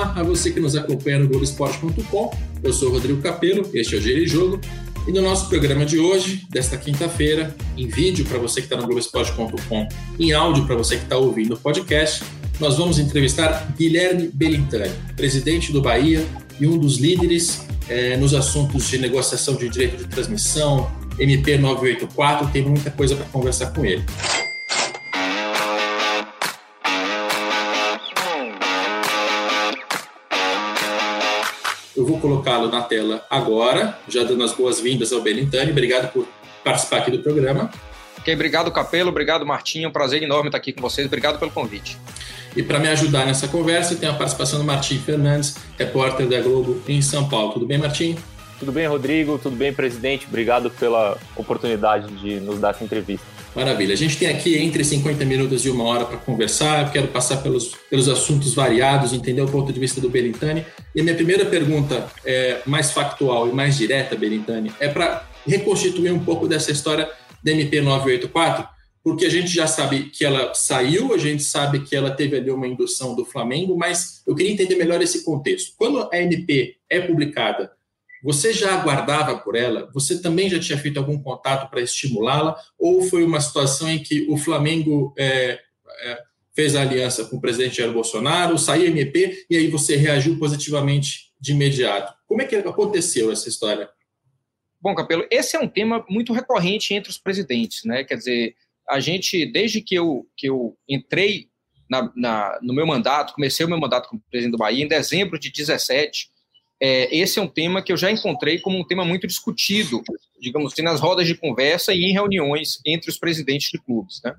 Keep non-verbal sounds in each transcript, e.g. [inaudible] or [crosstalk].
Olá a você que nos acompanha no Globoesporte.com. Eu sou Rodrigo Capello, este é o Giro e Jogo. E no nosso programa de hoje, desta quinta-feira, em vídeo para você que está no Globoesporte.com, em áudio para você que está ouvindo o podcast, nós vamos entrevistar Guilherme Belintani, presidente do Bahia e um dos líderes é, nos assuntos de negociação de direito de transmissão, MP 984, tem muita coisa para conversar com ele. Eu vou colocá-lo na tela agora, já dando as boas-vindas ao Belintani. Obrigado por participar aqui do programa. Ok, obrigado, Capelo. Obrigado, Martinho. Um prazer enorme estar aqui com vocês. Obrigado pelo convite. E para me ajudar nessa conversa, tem a participação do Martim Fernandes, repórter da Globo em São Paulo. Tudo bem, Martim? Tudo bem, Rodrigo? Tudo bem, presidente? Obrigado pela oportunidade de nos dar essa entrevista. Maravilha. A gente tem aqui entre 50 minutos e uma hora para conversar. Eu quero passar pelos, pelos assuntos variados, entender o ponto de vista do Belintani. E a minha primeira pergunta, é mais factual e mais direta, Belintani, é para reconstituir um pouco dessa história da MP 984, porque a gente já sabe que ela saiu, a gente sabe que ela teve ali uma indução do Flamengo, mas eu queria entender melhor esse contexto. Quando a MP é publicada, você já aguardava por ela? Você também já tinha feito algum contato para estimulá-la? Ou foi uma situação em que o Flamengo é, é, fez a aliança com o presidente Jair Bolsonaro, saiu MP e aí você reagiu positivamente de imediato? Como é que aconteceu essa história? Bom, Capelo, esse é um tema muito recorrente entre os presidentes, né? Quer dizer, a gente, desde que eu, que eu entrei na, na, no meu mandato, comecei o meu mandato como presidente do Bahia em dezembro de 17, é, esse é um tema que eu já encontrei como um tema muito discutido, digamos assim, nas rodas de conversa e em reuniões entre os presidentes de clubes. Né?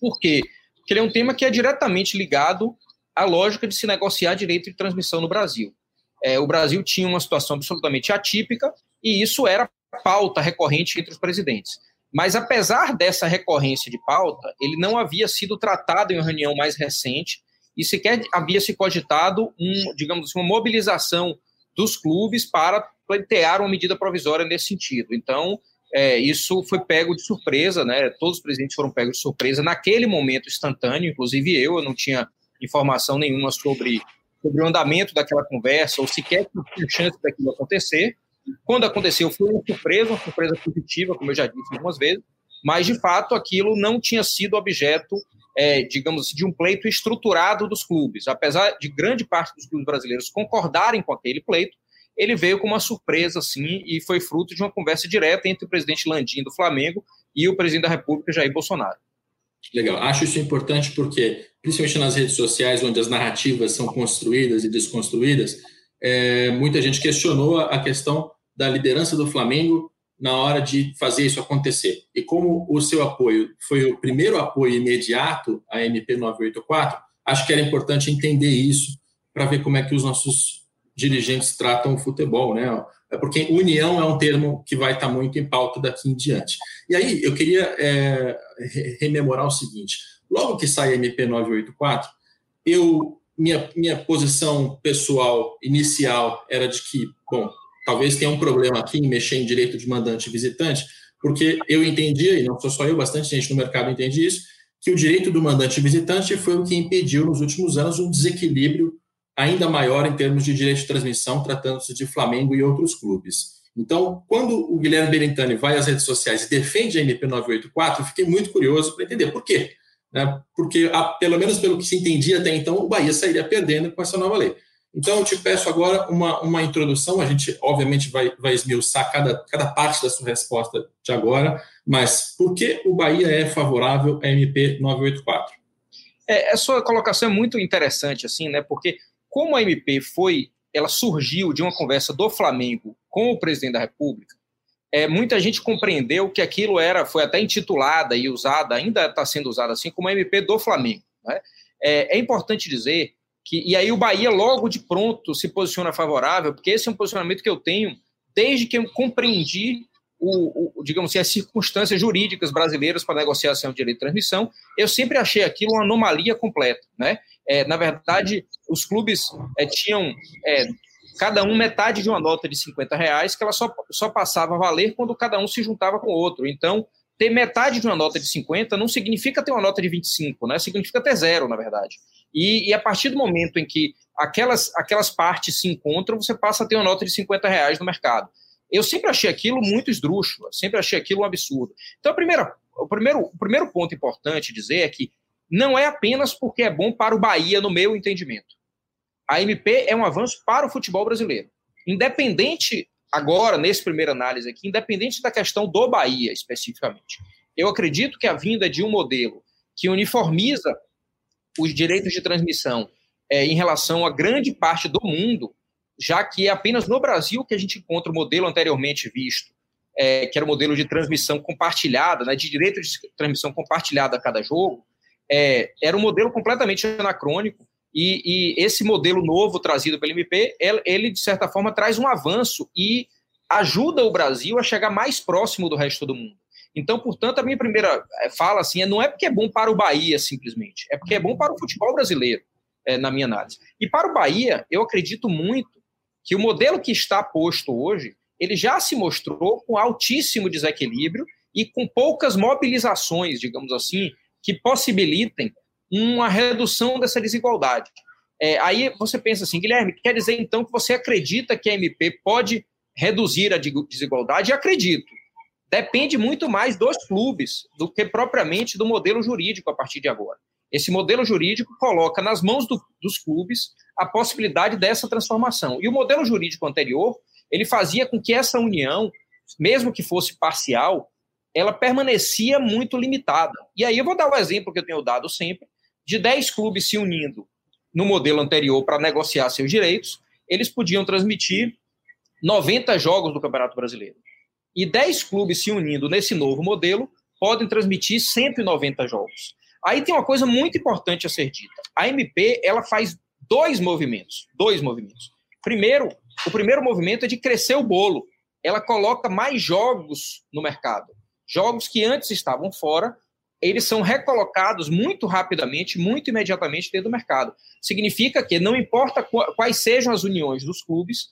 Por quê? Porque ele é um tema que é diretamente ligado à lógica de se negociar direito de transmissão no Brasil. É, o Brasil tinha uma situação absolutamente atípica e isso era pauta recorrente entre os presidentes. Mas apesar dessa recorrência de pauta, ele não havia sido tratado em uma reunião mais recente e sequer havia se cogitado um, digamos assim, uma mobilização dos clubes para pleitear uma medida provisória nesse sentido. Então, é, isso foi pego de surpresa, né? Todos os presidentes foram pegos de surpresa naquele momento instantâneo, inclusive eu, eu não tinha informação nenhuma sobre, sobre o andamento daquela conversa, ou sequer tinha chance daquilo acontecer. Quando aconteceu, foi uma surpresa, uma surpresa positiva, como eu já disse algumas vezes, mas de fato aquilo não tinha sido objeto, é, digamos de um pleito estruturado dos clubes. Apesar de grande parte dos clubes brasileiros concordarem com aquele pleito, ele veio com uma surpresa, assim, e foi fruto de uma conversa direta entre o presidente Landim do Flamengo e o presidente da República, Jair Bolsonaro. Legal. Acho isso importante porque, principalmente nas redes sociais, onde as narrativas são construídas e desconstruídas, é, muita gente questionou a questão da liderança do Flamengo na hora de fazer isso acontecer. E como o seu apoio foi o primeiro apoio imediato à MP 984, acho que era importante entender isso para ver como é que os nossos dirigentes tratam o futebol, né? É porque união é um termo que vai estar muito em pauta daqui em diante. E aí eu queria é, rememorar o seguinte: logo que sai a MP 984, eu minha, minha posição pessoal inicial era de que, bom, talvez tenha um problema aqui em mexer em direito de mandante e visitante, porque eu entendia, e não sou só eu, bastante gente no mercado entende isso, que o direito do mandante visitante foi o que impediu nos últimos anos um desequilíbrio ainda maior em termos de direito de transmissão, tratando-se de Flamengo e outros clubes. Então, quando o Guilherme Berentani vai às redes sociais e defende a MP 984, eu fiquei muito curioso para entender por quê. Né? Porque, pelo menos pelo que se entendia até então, o Bahia sairia perdendo com essa nova lei. Então, eu te peço agora uma, uma introdução. A gente, obviamente, vai, vai esmiuçar cada, cada parte da sua resposta de agora, mas por que o Bahia é favorável à MP 984? É, a sua colocação é muito interessante, assim, né? Porque como a MP foi, ela surgiu de uma conversa do Flamengo com o presidente da República, é, muita gente compreendeu que aquilo era, foi até intitulada e usada, ainda está sendo usada assim, como a MP do Flamengo. Né? É, é importante dizer que, e aí o Bahia logo de pronto se posiciona favorável, porque esse é um posicionamento que eu tenho desde que eu compreendi o, o, digamos assim, as circunstâncias jurídicas brasileiras para negociação de direito de transmissão, eu sempre achei aquilo uma anomalia completa. Né? É, na verdade, os clubes é, tinham é, cada um metade de uma nota de 50 reais que ela só, só passava a valer quando cada um se juntava com o outro. Então, ter metade de uma nota de 50 não significa ter uma nota de 25, né? significa ter zero, na verdade. E, e, a partir do momento em que aquelas, aquelas partes se encontram, você passa a ter uma nota de 50 reais no mercado. Eu sempre achei aquilo muito esdrúxulo, sempre achei aquilo um absurdo. Então, a primeira, o, primeiro, o primeiro ponto importante dizer é que não é apenas porque é bom para o Bahia, no meu entendimento. A MP é um avanço para o futebol brasileiro. Independente, agora, nesse primeiro análise aqui, independente da questão do Bahia especificamente. Eu acredito que a vinda de um modelo que uniformiza os direitos de transmissão é, em relação a grande parte do mundo, já que é apenas no Brasil que a gente encontra o modelo anteriormente visto, é, que era o modelo de transmissão compartilhada, né, de direito de transmissão compartilhada a cada jogo, é, era um modelo completamente anacrônico, e, e, esse modelo novo trazido pelo MP, ele, ele, de certa forma, traz um avanço e ajuda o Brasil a chegar mais próximo do resto do mundo. Então, portanto, a minha primeira eh, fala assim, é, não é porque é bom para o Bahia, simplesmente, é porque é bom para o futebol brasileiro, é, na minha análise. E para o Bahia, eu acredito muito que o modelo que está posto hoje, ele já se mostrou com altíssimo desequilíbrio e com poucas mobilizações, digamos assim, que possibilitem uma redução dessa desigualdade. É, aí você pensa assim, Guilherme, quer dizer então que você acredita que a MP pode reduzir a desigualdade? Acredito depende muito mais dos clubes do que propriamente do modelo jurídico a partir de agora. Esse modelo jurídico coloca nas mãos do, dos clubes a possibilidade dessa transformação. E o modelo jurídico anterior, ele fazia com que essa união, mesmo que fosse parcial, ela permanecia muito limitada. E aí eu vou dar o um exemplo que eu tenho dado sempre, de 10 clubes se unindo no modelo anterior para negociar seus direitos, eles podiam transmitir 90 jogos do Campeonato Brasileiro e 10 clubes se unindo nesse novo modelo podem transmitir 190 jogos. Aí tem uma coisa muito importante a ser dita. A MP ela faz dois movimentos, dois movimentos. Primeiro, o primeiro movimento é de crescer o bolo. Ela coloca mais jogos no mercado. Jogos que antes estavam fora, eles são recolocados muito rapidamente, muito imediatamente dentro do mercado. Significa que não importa quais sejam as uniões dos clubes,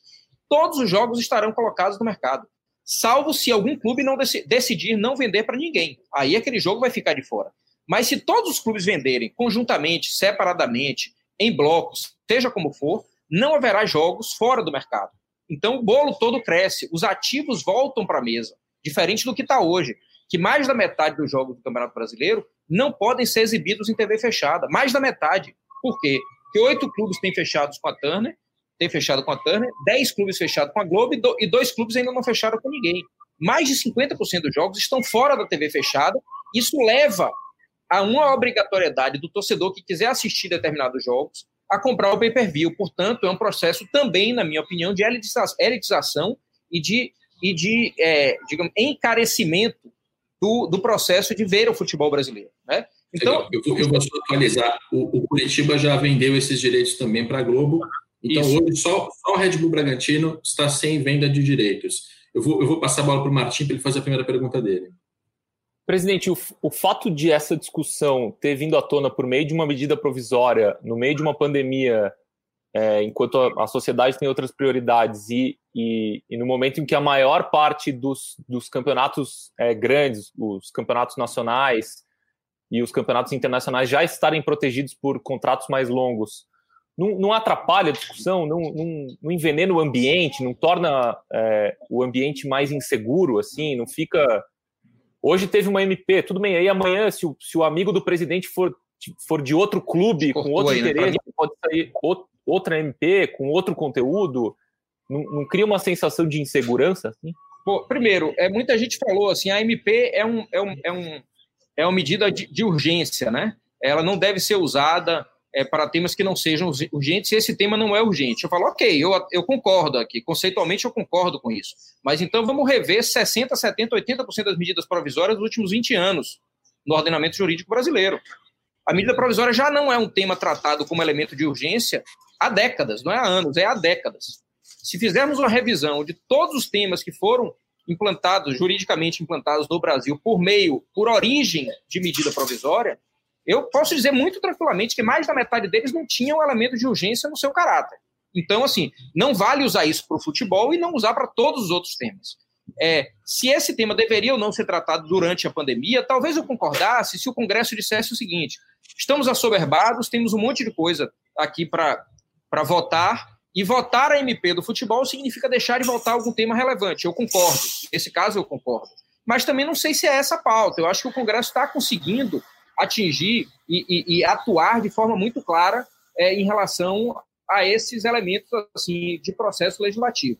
todos os jogos estarão colocados no mercado salvo se algum clube não decidir não vender para ninguém. Aí aquele jogo vai ficar de fora. Mas se todos os clubes venderem conjuntamente, separadamente, em blocos, seja como for, não haverá jogos fora do mercado. Então o bolo todo cresce, os ativos voltam para a mesa, diferente do que está hoje, que mais da metade dos jogos do Campeonato Brasileiro não podem ser exibidos em TV fechada. Mais da metade. Por quê? Porque oito clubes têm fechados com a Turner tem fechado com a Turner, 10 clubes fechados com a Globo e dois clubes ainda não fecharam com ninguém. Mais de 50% dos jogos estão fora da TV fechada. Isso leva a uma obrigatoriedade do torcedor que quiser assistir determinados jogos a comprar o pay-per-view. Portanto, é um processo também, na minha opinião, de elitização e de, e de é, digamos, encarecimento do, do processo de ver o futebol brasileiro. Né? Então, eu, eu, vou atualizar. O, o Curitiba já vendeu esses direitos também para a Globo então, Isso. hoje, só, só, o Red Bull Bragantino está sem venda de direitos. Eu vou, eu vou passar a bola para o Martim para ele fazer a primeira pergunta dele. Presidente, o, o, fato de essa discussão ter vindo à tona por meio de uma medida provisória, no meio de uma pandemia, é, enquanto a, a, sociedade tem outras prioridades, e, e, e, no momento em que a maior parte dos, dos campeonatos é, grandes, os campeonatos nacionais e os campeonatos internacionais já estarem protegidos por contratos mais longos, não, não atrapalha a discussão, não, não, não, envenena o ambiente, não torna é, o ambiente mais inseguro, assim, não fica. Hoje teve uma MP, tudo bem, aí amanhã, se o, se o amigo do presidente for, for de outro clube, com outro aí, né, interesse, né? pode sair outra MP com outro conteúdo, não, não cria uma sensação de insegurança? Assim? Bom, primeiro, é, muita gente falou assim, a MP é, um, é, um, é, um, é uma medida de, de urgência, né? Ela não deve ser usada é, para temas que não sejam urgentes, e esse tema não é urgente. Eu falo, ok, eu, eu concordo aqui, conceitualmente eu concordo com isso. Mas então vamos rever 60%, 70%, 80% das medidas provisórias dos últimos 20 anos no ordenamento jurídico brasileiro. A medida provisória já não é um tema tratado como elemento de urgência há décadas, não é há anos, é há décadas. Se fizermos uma revisão de todos os temas que foram implantados, juridicamente implantados no Brasil, por meio, por origem de medida provisória, eu posso dizer muito tranquilamente que mais da metade deles não tinham elemento de urgência no seu caráter. Então, assim, não vale usar isso para o futebol e não usar para todos os outros temas. É, se esse tema deveria ou não ser tratado durante a pandemia, talvez eu concordasse se o Congresso dissesse o seguinte: Estamos assoberbados, temos um monte de coisa aqui para votar, e votar a MP do futebol significa deixar de votar algum tema relevante. Eu concordo. Nesse caso, eu concordo. Mas também não sei se é essa a pauta. Eu acho que o Congresso está conseguindo atingir e, e, e, atuar de forma muito clara é, em relação a esses elementos assim, de processo legislativo.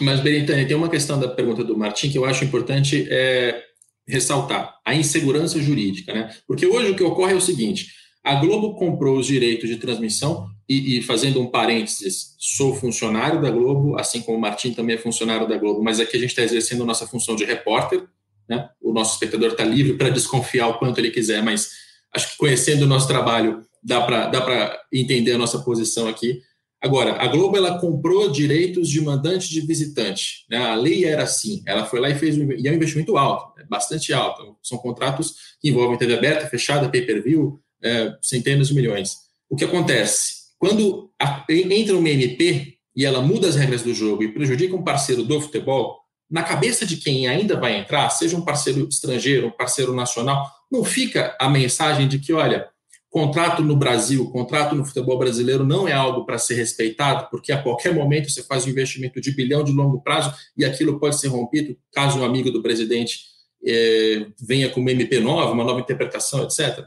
Mas, Benitani, tem uma questão da pergunta do Martim que eu acho importante é, ressaltar: a insegurança jurídica. Né? Porque hoje o que ocorre é o seguinte: a Globo comprou os direitos de transmissão, e, e, fazendo um parênteses, sou funcionário da Globo, assim como o Martim também é funcionário da Globo, mas aqui a gente está exercendo nossa função de repórter. Né? O nosso espectador está livre para desconfiar o quanto ele quiser, mas acho que conhecendo o nosso trabalho, dá para dá entender a nossa posição aqui. Agora, a Globo ela comprou direitos de mandante de visitante. Né? A lei era assim. Ela foi lá e fez um, e é um investimento alto, né? bastante alto. São contratos que envolvem TV aberta, fechada, pay-per-view, é, centenas de milhões. O que acontece? Quando a, entra uma MP e ela muda as regras do jogo e prejudica um parceiro do futebol, na cabeça de quem ainda vai entrar, seja um parceiro estrangeiro, um parceiro nacional, não fica a mensagem de que, olha, Contrato no Brasil, contrato no futebol brasileiro não é algo para ser respeitado, porque a qualquer momento você faz um investimento de bilhão de longo prazo e aquilo pode ser rompido caso um amigo do presidente é, venha com uma MP nova, uma nova interpretação, etc.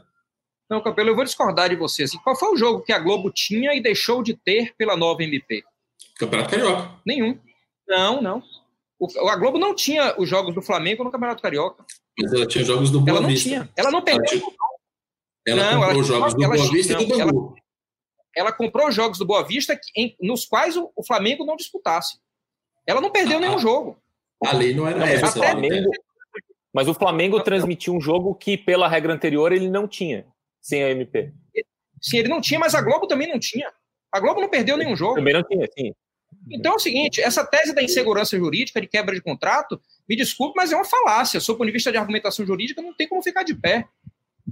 Não, Capelo, eu vou discordar de você. Assim, qual foi o jogo que a Globo tinha e deixou de ter pela nova MP? Campeonato Carioca. Nenhum. Não, não. O, a Globo não tinha os jogos do Flamengo no Campeonato Carioca. Mas ela tinha jogos do Boa Ela não Vista. tinha. Ela não perdeu. Ela tinha, ela não, comprou ela, jogos do Boa Vista não, e do Bangu. Ela, ela, comprou jogos do Boa Vista em, nos quais o, o, Flamengo não disputasse. Ela não perdeu ah, nenhum jogo. A lei não era não, essa. Mas o, Flamengo, mas o Flamengo transmitiu um jogo que, pela regra anterior, ele não tinha, sem a MP. Sim, ele não tinha, mas a Globo também não tinha. A Globo não perdeu nenhum jogo. Também não tinha, sim. Então é o seguinte, essa tese da insegurança jurídica, de quebra de contrato, me desculpe, mas é uma falácia. Sob o ponto de vista de argumentação jurídica, não tem como ficar de pé.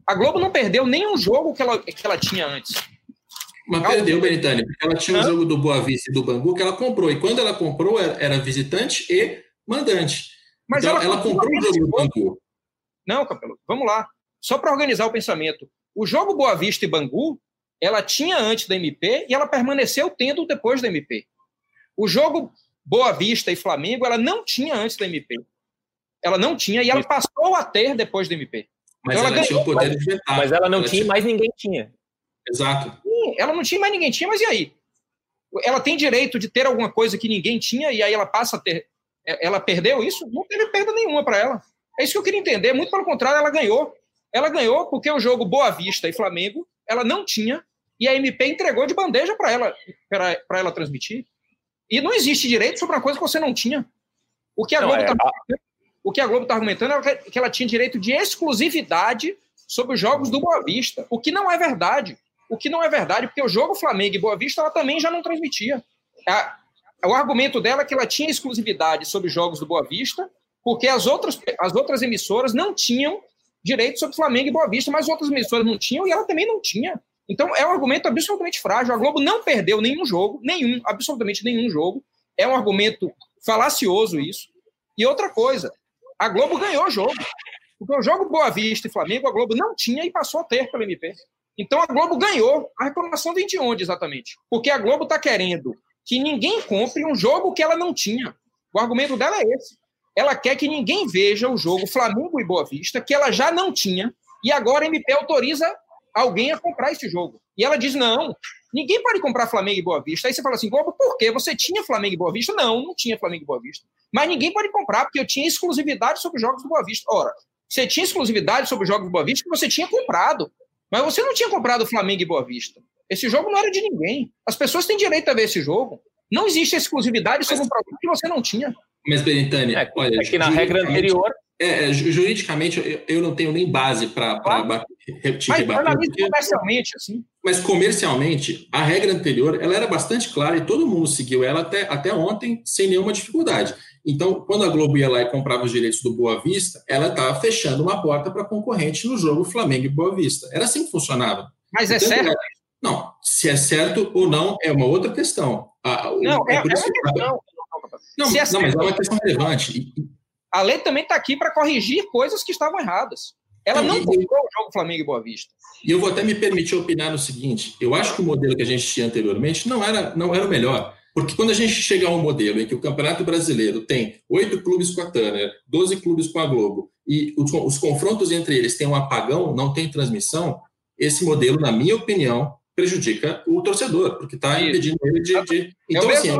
A Globo não perdeu nenhum jogo que ela, que ela tinha antes. Mas perdeu, Benitani, porque ela tinha o um jogo do Boa Vista e do Bangu que ela comprou. E quando ela comprou, era visitante e mandante. Mas então, ela, ela comprou o jogo do Bangu. Não, Capelo, vamos lá. Só para organizar o pensamento. O jogo Boa Vista e Bangu, ela tinha antes da MP e ela permaneceu tendo depois da MP. O jogo Boa Vista e Flamengo, ela não tinha antes da MP. Ela não tinha e ela passou a ter depois da MP. Mas ela, ela tinha o poder de vetar. Mas ela não ela tinha, tinha, mais ninguém tinha. Exato. Sim, ela não tinha, mais ninguém tinha, mas e aí? Ela tem direito de ter alguma coisa que ninguém tinha e aí ela passa a ter. É, ela perdeu isso? Não teve perda nenhuma para ela. É isso que eu queria entender. Muito pelo contrário, ela ganhou. Ela ganhou porque o jogo Boa Vista e Flamengo ela não tinha e a MP entregou de bandeja para ela para ela transmitir. E não existe direito sobre uma coisa que você não tinha. O que a Globo está é, a Globo está argumentando é que ela tinha direito de exclusividade sobre os jogos do Boa Vista, o que não é verdade. O que não é verdade, porque o jogo Flamengo e Boa Vista ela também já não transmitia. o argumento dela é que ela tinha exclusividade sobre os jogos do Boa Vista, porque as outras, as outras emissoras não tinham direito sobre Flamengo e Boa Vista, mas outras emissoras não tinham e ela também não tinha. Então é um argumento absolutamente frágil. A Globo não perdeu nenhum jogo, nenhum, absolutamente nenhum jogo. É um argumento falacioso isso. E outra coisa, a Globo ganhou o jogo. Porque o jogo Boa Vista e Flamengo, a Globo não tinha e passou a ter pelo MP. Então a Globo ganhou. A reclamação vem de onde exatamente? Porque a Globo está querendo que ninguém compre um jogo que ela não tinha. O argumento dela é esse. Ela quer que ninguém veja o jogo Flamengo e Boa Vista, que ela já não tinha, e agora a MP autoriza alguém a comprar esse jogo. E ela diz: não, ninguém pode comprar Flamengo e Boa Vista. Aí você fala assim: Globo, por quê? Você tinha Flamengo e Boa Vista? Não, não tinha Flamengo e Boa Vista. Mas ninguém pode comprar, porque eu tinha exclusividade sobre os jogos do Boa Vista. Ora, você tinha exclusividade sobre os jogos do Boa Vista que você tinha comprado. Mas você não tinha comprado Flamengo e Boa Vista. Esse jogo não era de ninguém. As pessoas têm direito a ver esse jogo. Não existe exclusividade sobre um produto que você não tinha. Mas, Benitani, é, olha, é que na regra anterior. É, juridicamente, eu não tenho nem base para te mas rebater. Porque... comercialmente, assim. Mas comercialmente, a regra anterior ela era bastante clara e todo mundo seguiu ela até, até ontem sem nenhuma dificuldade. Então, quando a Globo ia lá e comprava os direitos do Boa Vista, ela estava fechando uma porta para concorrente no jogo Flamengo e Boa Vista. Era assim que funcionava. Mas é certo? Não, se é certo ou não é uma outra questão. não, é, é, é uma questão. Não, não, é não, mas é uma questão relevante. A lei também está aqui para corrigir coisas que estavam erradas. Ela não comprou o jogo Flamengo e Boa Vista. E eu vou até me permitir opinar no seguinte: eu acho que o modelo que a gente tinha anteriormente não era, não era o melhor. Porque quando a gente chegar a um modelo em que o Campeonato Brasileiro tem oito clubes com a Turner, 12 clubes com a Globo, e os, os, confrontos entre eles têm um apagão, não tem transmissão, esse modelo, na minha opinião, prejudica o torcedor, porque está impedindo ele de. de... É então, assim,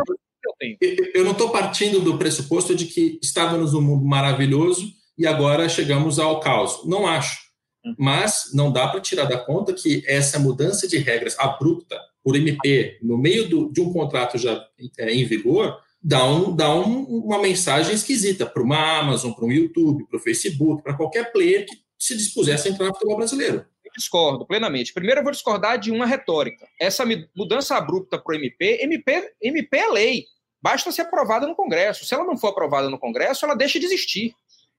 eu, eu não estou partindo do pressuposto de que estávamos num mundo maravilhoso e agora chegamos ao caos. Não acho. Hum. Mas não dá para tirar da conta que essa mudança de regras abrupta por MP no meio do, de um contrato já é, em vigor, dá, um, dá um, uma mensagem esquisita para uma Amazon, para um YouTube, para o Facebook, para qualquer player que se dispusesse a entrar no futebol brasileiro. Eu discordo plenamente. Primeiro, eu vou discordar de uma retórica. Essa mudança abrupta para o MP, MP, MP é lei. Basta ser aprovada no Congresso. Se ela não for aprovada no Congresso, ela deixa de existir.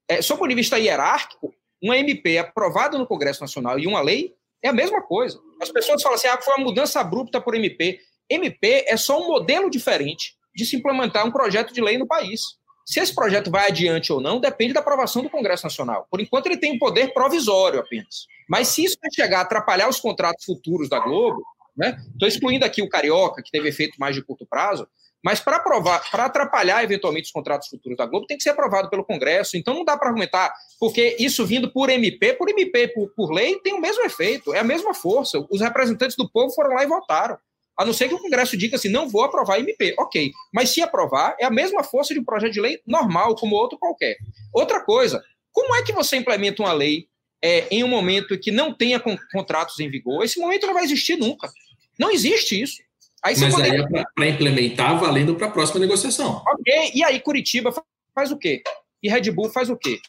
É, sob o ponto de vista hierárquico, uma MP aprovada no Congresso Nacional e uma lei é a mesma coisa. As pessoas falam assim: ah, foi uma mudança abrupta por MP. MP é só um modelo diferente de se implementar um projeto de lei no país. Se esse projeto vai adiante ou não, depende da aprovação do Congresso Nacional. Por enquanto, ele tem um poder provisório apenas. Mas se isso chegar a atrapalhar os contratos futuros da Globo, né? Estou excluindo aqui o Carioca, que teve efeito mais de curto prazo, mas para aprovar, para atrapalhar eventualmente os contratos futuros da Globo, tem que ser aprovado pelo Congresso. Então não dá para argumentar, porque isso vindo por MP, por MP, por, por lei, tem o mesmo efeito, é a mesma força. Os representantes do povo foram lá e votaram. A não ser que o Congresso diga assim, não vou aprovar MP. Ok. Mas se aprovar, é a mesma força de um projeto de lei normal, como outro qualquer. Outra coisa, como é que você implementa uma lei é, em um momento que não tenha contratos em vigor? Esse momento não vai existir nunca. Não existe isso. Aí Mas poderia... aí é para implementar valendo para a próxima negociação. Ok, e aí Curitiba faz o quê? E Red Bull faz o quê?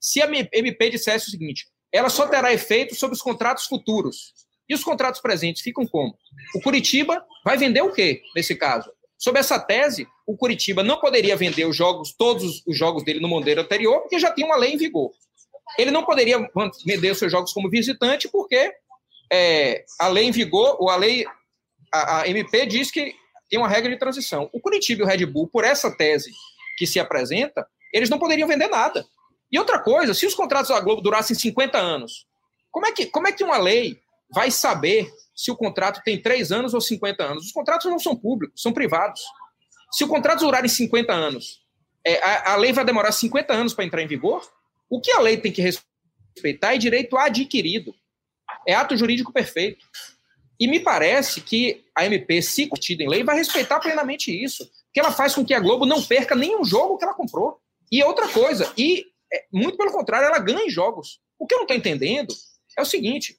Se a MP dissesse o seguinte, ela só terá efeito sobre os contratos futuros. E os contratos presentes ficam como? O Curitiba vai vender o quê, nesse caso? Sob essa tese, o Curitiba não poderia vender os jogos, todos os jogos dele no modelo anterior, porque já tinha uma lei em vigor. Ele não poderia vender os seus jogos como visitante, porque é, a lei em vigor, ou a lei a, a MP diz que tem uma regra de transição. O Curitiba e o Red Bull, por essa tese que se apresenta, eles não poderiam vender nada. E outra coisa, se os contratos da Globo durassem 50 anos, como é que, como é que uma lei vai saber se o contrato tem 3 anos ou 50 anos? Os contratos não são públicos, são privados. Se o contrato durarem 50 anos, é, a, a lei vai demorar 50 anos para entrar em vigor? O que a lei tem que respeitar é direito adquirido. É ato jurídico perfeito. E me parece que a MP, se curtida em lei, vai respeitar plenamente isso. Porque ela faz com que a Globo não perca nenhum jogo que ela comprou. E outra coisa, e é, muito pelo contrário, ela ganha em jogos. O que eu não estou entendendo é o seguinte: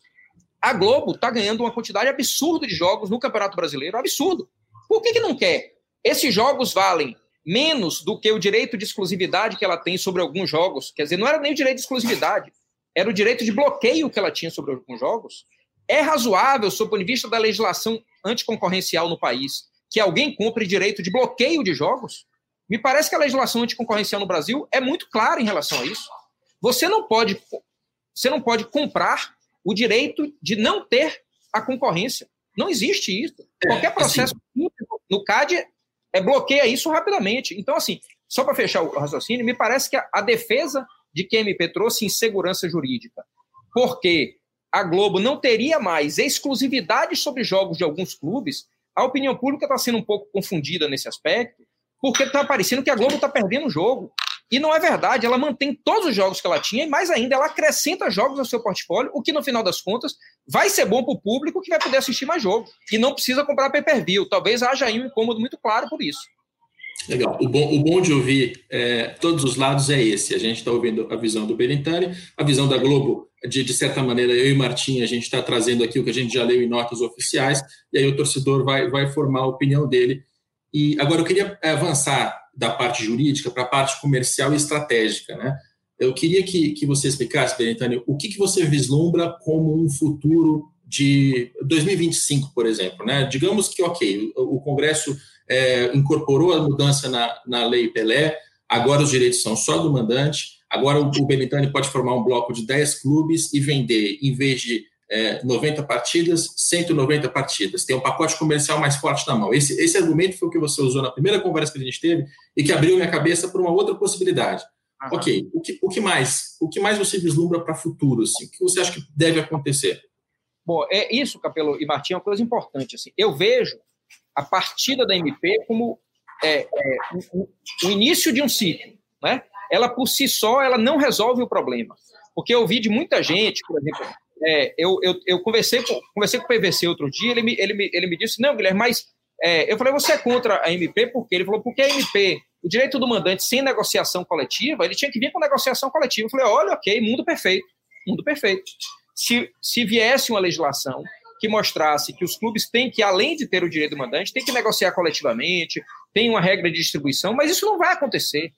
a Globo está ganhando uma quantidade absurda de jogos no Campeonato Brasileiro, absurdo. Por que, que não quer? Esses jogos valem menos do que o direito de exclusividade que ela tem sobre alguns jogos. Quer dizer, não era nem o direito de exclusividade, era o direito de bloqueio que ela tinha sobre alguns jogos. É razoável, sob o ponto de vista da legislação anticoncorrencial no país, que alguém compre direito de bloqueio de jogos? Me parece que a legislação anticoncorrencial no Brasil é muito clara em relação a isso. Você não pode, você não pode comprar o direito de não ter a concorrência. Não existe isso. É, Qualquer assim processo assim, no CAD é, bloqueia isso rapidamente. Então, assim, só para fechar o raciocínio, me parece que a, a defesa de que a MP trouxe insegurança jurídica, porque a Globo não teria mais exclusividade sobre jogos de alguns clubes, a opinião pública está sendo um pouco confundida nesse aspecto, porque está parecendo que a Globo está perdendo o jogo. E não é verdade, ela mantém todos os jogos que ela tinha, e mais ainda, ela acrescenta jogos ao seu portfólio, o que no final das contas vai ser bom para o público que vai poder assistir mais jogos. E não precisa comprar pay-per-view. Talvez haja aí um incômodo muito claro por isso. Legal. O bom, o bom de ouvir é, todos os lados é esse. A gente está ouvindo a visão do Berintani, a visão da Globo, de, de certa maneira, eu e Martim, a gente está trazendo aqui o que a gente já leu em notas oficiais, e aí o torcedor vai, vai formar a opinião dele. E agora eu queria avançar da parte jurídica para a parte comercial e estratégica. Né? Eu queria que, que você explicasse, Berintani, o que, que você vislumbra como um futuro de 2025, por exemplo. Né? Digamos que, ok, o Congresso é, incorporou a mudança na, na lei Pelé, agora os direitos são só do mandante, agora o, o Benitani pode formar um bloco de 10 clubes e vender, em vez de é, 90 partidas, 190 partidas. Tem um pacote comercial mais forte na mão. Esse, esse argumento foi o que você usou na primeira conversa que a gente teve e que abriu minha cabeça para uma outra possibilidade. Uhum. Ok, o que, o que mais? O que mais você vislumbra para o futuro? Assim? O que você acha que deve acontecer? Bom, é isso, Capelo e Martim, é uma coisa importante. Assim. Eu vejo a partida da MP como é, é, o, o, início de um ciclo. Né? Ela, por si só, ela não resolve o problema. Porque eu ouvi de muita gente, por exemplo, é, eu, eu, eu, conversei, com, conversei com o PVC outro dia, ele me, ele me, ele me disse, não, Guilherme, mas é, eu falei, você é contra a MP por quê? Ele falou, porque a MP, o direito do mandante sem negociação coletiva, ele tinha que vir com negociação coletiva. Eu falei, olha, ok, mundo perfeito, mundo perfeito. Se, se viesse uma legislação que mostrasse que os clubes têm que, além de ter o direito do mandante, tem que negociar coletivamente, tem uma regra de distribuição, mas isso não vai acontecer.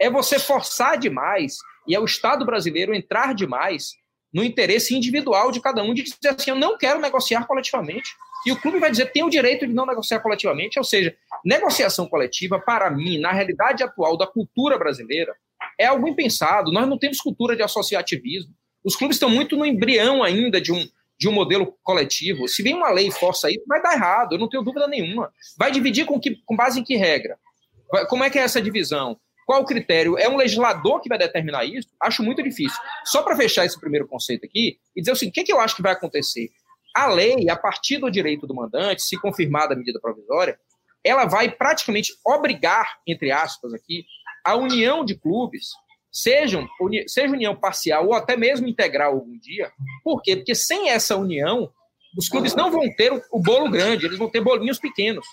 É você forçar demais e é o Estado brasileiro entrar demais no interesse individual de cada um de dizer assim, eu não quero negociar coletivamente. E o clube vai dizer tem o direito de não negociar coletivamente, ou seja, negociação coletiva, para mim, na realidade atual da cultura brasileira, é algo impensado. Nós não temos cultura de associativismo. Os clubes estão muito no embrião ainda de um, de um modelo coletivo. Se vem uma lei e força isso, vai dar errado, eu não tenho dúvida nenhuma. Vai dividir com, que, com base em que regra? Como é que é essa divisão? Qual o critério? É um legislador que vai determinar isso? Acho muito difícil. Só para fechar esse primeiro conceito aqui e dizer assim, o que, que eu acho que vai acontecer? A lei, a partir do direito do mandante, se confirmada a medida provisória, ela vai praticamente obrigar, entre aspas aqui, a união de clubes, sejam, seja união parcial ou até mesmo integral algum dia. Por quê? Porque sem essa união, os clubes não vão ter o bolo grande, eles vão ter bolinhos pequenos.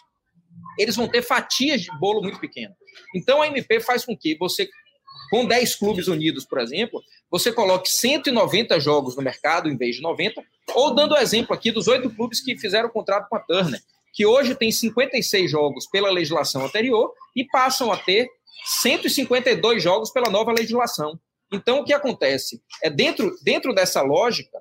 Eles vão ter fatias de bolo muito pequeno. Então a MP faz com que você com 10 clubes unidos, por exemplo, você coloque 190 jogos no mercado em vez de 90, ou dando o exemplo aqui dos oito clubes que fizeram contrato com a Turner, que hoje tem 56 jogos pela legislação anterior e passam a ter 152 jogos pela nova legislação. Então, o que acontece? É dentro, dentro dessa lógica,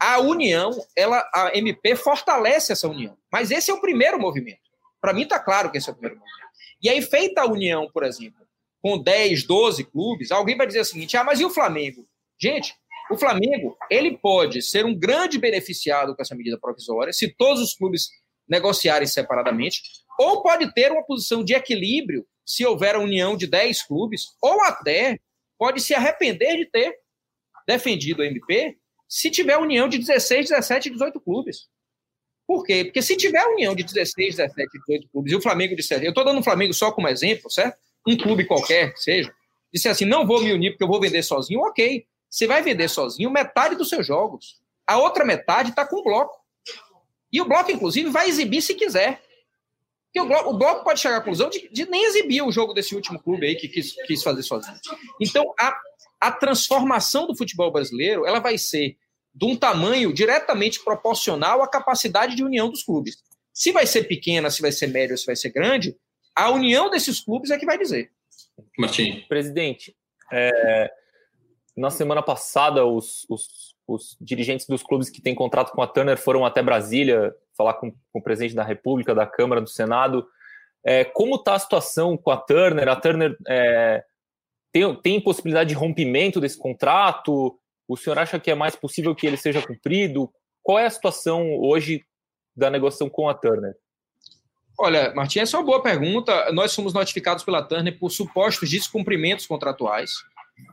a união, ela, a MP fortalece essa união. Mas esse é o primeiro movimento. Para mim, está claro que esse é o primeiro movimento. E aí, feita a união, por exemplo, com 10, 12 clubes, alguém vai dizer o seguinte: ah, mas e o Flamengo? Gente, o Flamengo ele pode ser um grande beneficiado com essa medida provisória se todos os clubes negociarem separadamente, ou pode ter uma posição de equilíbrio se houver a união de 10 clubes, ou até pode se arrepender de ter defendido o MP se tiver união de 16, 17, 18 clubes. Por quê? Porque se tiver união de 16, 17, 18 clubes e o Flamengo disser, eu estou dando o Flamengo só como exemplo, certo? um clube qualquer que seja, disse assim: não vou me unir porque eu vou vender sozinho, ok. Você vai vender sozinho metade dos seus jogos. A outra metade está com o bloco. E o bloco, inclusive, vai exibir se quiser. Porque o bloco, o bloco pode chegar à conclusão de, de, nem exibir o jogo desse último clube aí que quis, quis fazer sozinho. Então, a, a transformação do futebol brasileiro ela vai ser de um tamanho diretamente proporcional à capacidade de união dos clubes. Se vai ser pequena, se vai ser média, se vai ser grande, a união desses clubes é que vai dizer. Martim. Presidente, é, na semana passada, os, os, os, dirigentes dos clubes que têm contrato com a Turner foram até Brasília falar com, com o presidente da República, da Câmara, do Senado. É, como está a situação com a Turner? A Turner é, tem, tem possibilidade de rompimento desse contrato? O senhor acha que é mais possível que ele seja cumprido? Qual é a situação hoje da negociação com a Turner? Olha, Martim, essa é uma boa pergunta. Nós fomos notificados pela Turner por supostos descumprimentos contratuais.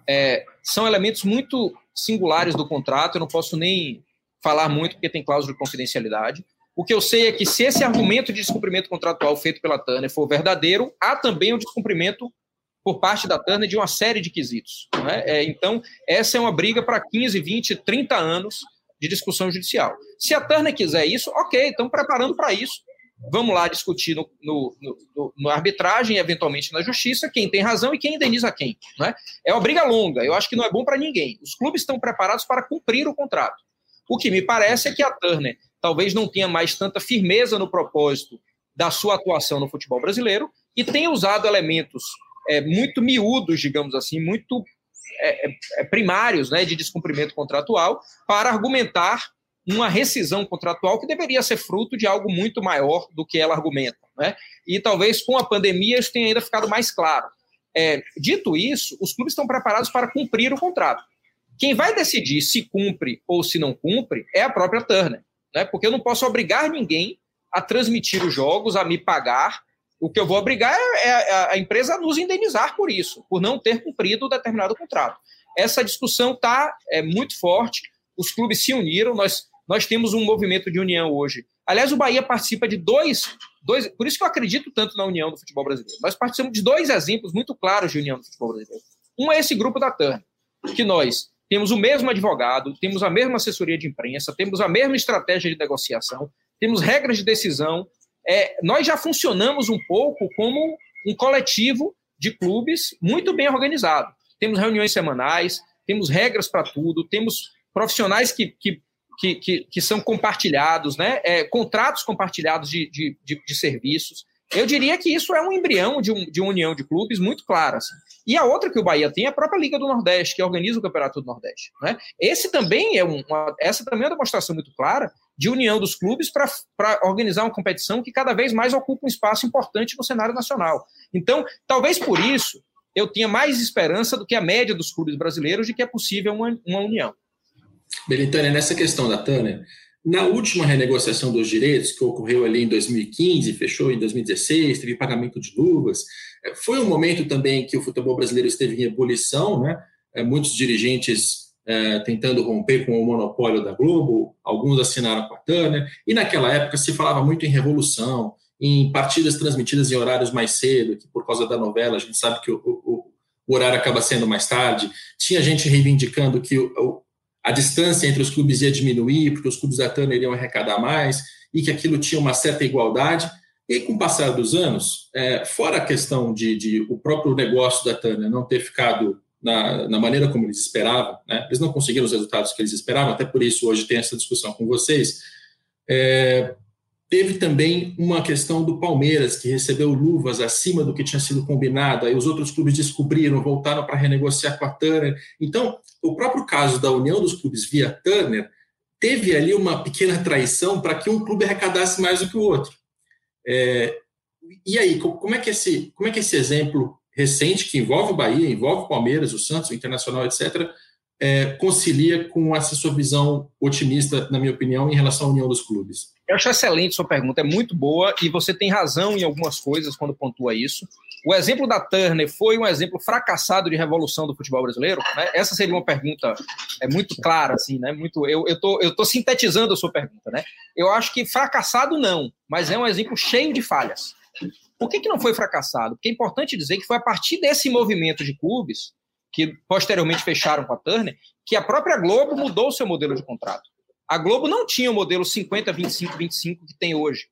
É, são elementos muito singulares do contrato, eu não posso nem falar muito porque tem cláusula de confidencialidade. O que eu sei é que se esse argumento de descumprimento contratual feito pela Turner for verdadeiro, há também o um descumprimento por parte da Turner de uma série de quesitos. Né? É, então, essa é uma briga para 15, 20, 30 anos de discussão judicial. Se a Turner quiser isso, ok, estamos preparando para isso. Vamos lá discutir no, no, no, no, arbitragem, eventualmente na justiça, quem tem razão e quem indeniza quem. Né? É uma briga longa, eu acho que não é bom para ninguém. Os clubes estão preparados para cumprir o contrato. O que me parece é que a Turner talvez não tenha mais tanta firmeza no propósito da sua atuação no futebol brasileiro e tenha usado elementos é, muito miúdos, digamos assim, muito é, é, é primários né, de descumprimento contratual para argumentar uma rescisão contratual que deveria ser fruto de algo muito maior do que ela argumenta. Né? E talvez com a pandemia isso tenha ainda ficado mais claro. É, dito isso, os clubes estão preparados para cumprir o contrato. Quem vai decidir se cumpre ou se não cumpre é a própria Turner, né? porque eu não posso obrigar ninguém a transmitir os jogos, a me pagar o que eu vou obrigar é, é a empresa a nos indenizar por isso, por não ter cumprido determinado contrato. Essa discussão está é, muito forte, os clubes se uniram, nós, nós temos um movimento de união hoje. Aliás, o Bahia participa de dois, dois. Por isso que eu acredito tanto na união do futebol brasileiro. Nós participamos de dois exemplos muito claros de união do futebol brasileiro. Um é esse grupo da TAN, que nós temos o mesmo advogado, temos a mesma assessoria de imprensa, temos a mesma estratégia de negociação, temos regras de decisão. É, nós já funcionamos um pouco como um coletivo de clubes muito bem organizado. Temos reuniões semanais, temos regras para tudo, temos profissionais que, que, que, que, são compartilhados, né? É, contratos compartilhados de, de, de, de serviços. Eu diria que isso é um embrião de, um, de uma união de clubes muito clara. Assim. E a outra que o Bahia tem é a própria Liga do Nordeste, que organiza o Campeonato do Nordeste. Né? Esse também é um, uma, essa também é uma demonstração muito clara de união dos clubes para organizar uma competição que cada vez mais ocupa um espaço importante no cenário nacional. Então, talvez por isso, eu tenha mais esperança do que a média dos clubes brasileiros de que é possível uma, uma união. Belitânia, nessa questão da Tânia, na última renegociação dos direitos, que ocorreu ali em 2015, fechou em 2016, teve pagamento de luvas, é, foi um momento também que o futebol brasileiro esteve em ebulição, né? É, muitos dirigentes é, tentando romper com o monopólio da Globo, alguns assinaram com a Turner, e naquela época se falava muito em revolução, em partidas transmitidas em horários mais cedo, que por causa da novela a gente sabe que o, o, o horário acaba sendo mais tarde. Tinha gente reivindicando que o, a distância entre os clubes ia diminuir, porque os clubes da Turner iriam arrecadar mais, e que aquilo tinha uma certa igualdade. E com o passar dos anos, é, fora a questão de, de, o próprio negócio da Turner não ter ficado na, na maneira como eles esperavam, né? eles não conseguiram os resultados que eles esperavam, até por isso hoje tem essa discussão com vocês. É, Teve também uma questão do Palmeiras, que recebeu luvas acima do que tinha sido combinado, aí os outros clubes descobriram, voltaram para renegociar com a Turner. Então, o próprio caso da união dos clubes via Turner teve ali uma pequena traição para que um clube arrecadasse mais do que o outro. É, e aí, como é, que esse, como é que esse exemplo recente, que envolve o Bahia, envolve o Palmeiras, o Santos, o Internacional, etc., é, concilia com essa sua visão otimista, na minha opinião, em relação à união dos clubes? Eu acho excelente sua pergunta, é muito boa e você tem razão em algumas coisas quando pontua isso. O exemplo da Turner foi um exemplo fracassado de revolução do futebol brasileiro? Né? Essa seria uma pergunta é muito clara, assim, né? Muito, eu estou eu tô sintetizando a sua pergunta, né? Eu acho que fracassado não, mas é um exemplo cheio de falhas. Por que, que não foi fracassado? Porque é importante dizer que foi a partir desse movimento de clubes que posteriormente fecharam com a Turner, que a própria Globo mudou o seu modelo de contrato. A Globo não tinha o modelo 50, 25, 25 que tem hoje,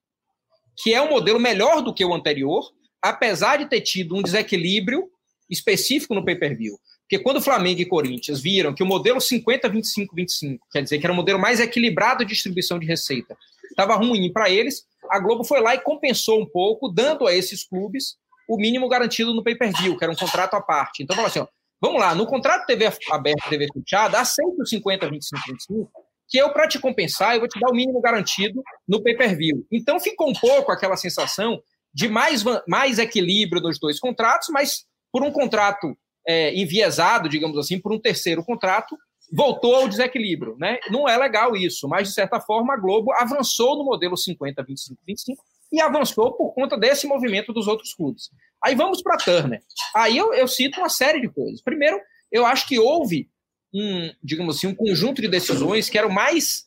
que é um modelo melhor do que o anterior, apesar de ter tido um desequilíbrio específico no pay-per-view. Porque quando o Flamengo e Corinthians viram que o modelo 50, 25, 25, quer dizer que era um modelo mais equilibrado de distribuição de receita, estava ruim para eles, a Globo foi lá e compensou um pouco, dando a esses clubes o mínimo garantido no pay-per-view, que era um contrato à parte. Então, falou assim: ó, Vamos lá, no contrato TV aberto, TV fechada, aceita os 50, 25, 25, que eu, para te compensar, eu vou te dar o mínimo garantido no pay-per-view. Então ficou um pouco aquela sensação de mais, mais equilíbrio dos dois contratos, mas por um contrato é, enviesado, digamos assim, por um terceiro contrato, voltou ao desequilíbrio. Né? Não é legal isso, mas de certa forma a Globo avançou no modelo 50, 25, 25 e avançou por conta desse movimento dos outros clubes. Aí vamos para Turner. Aí eu, eu cito uma série de coisas. Primeiro, eu acho que houve um, digamos assim, um conjunto de decisões que eram mais,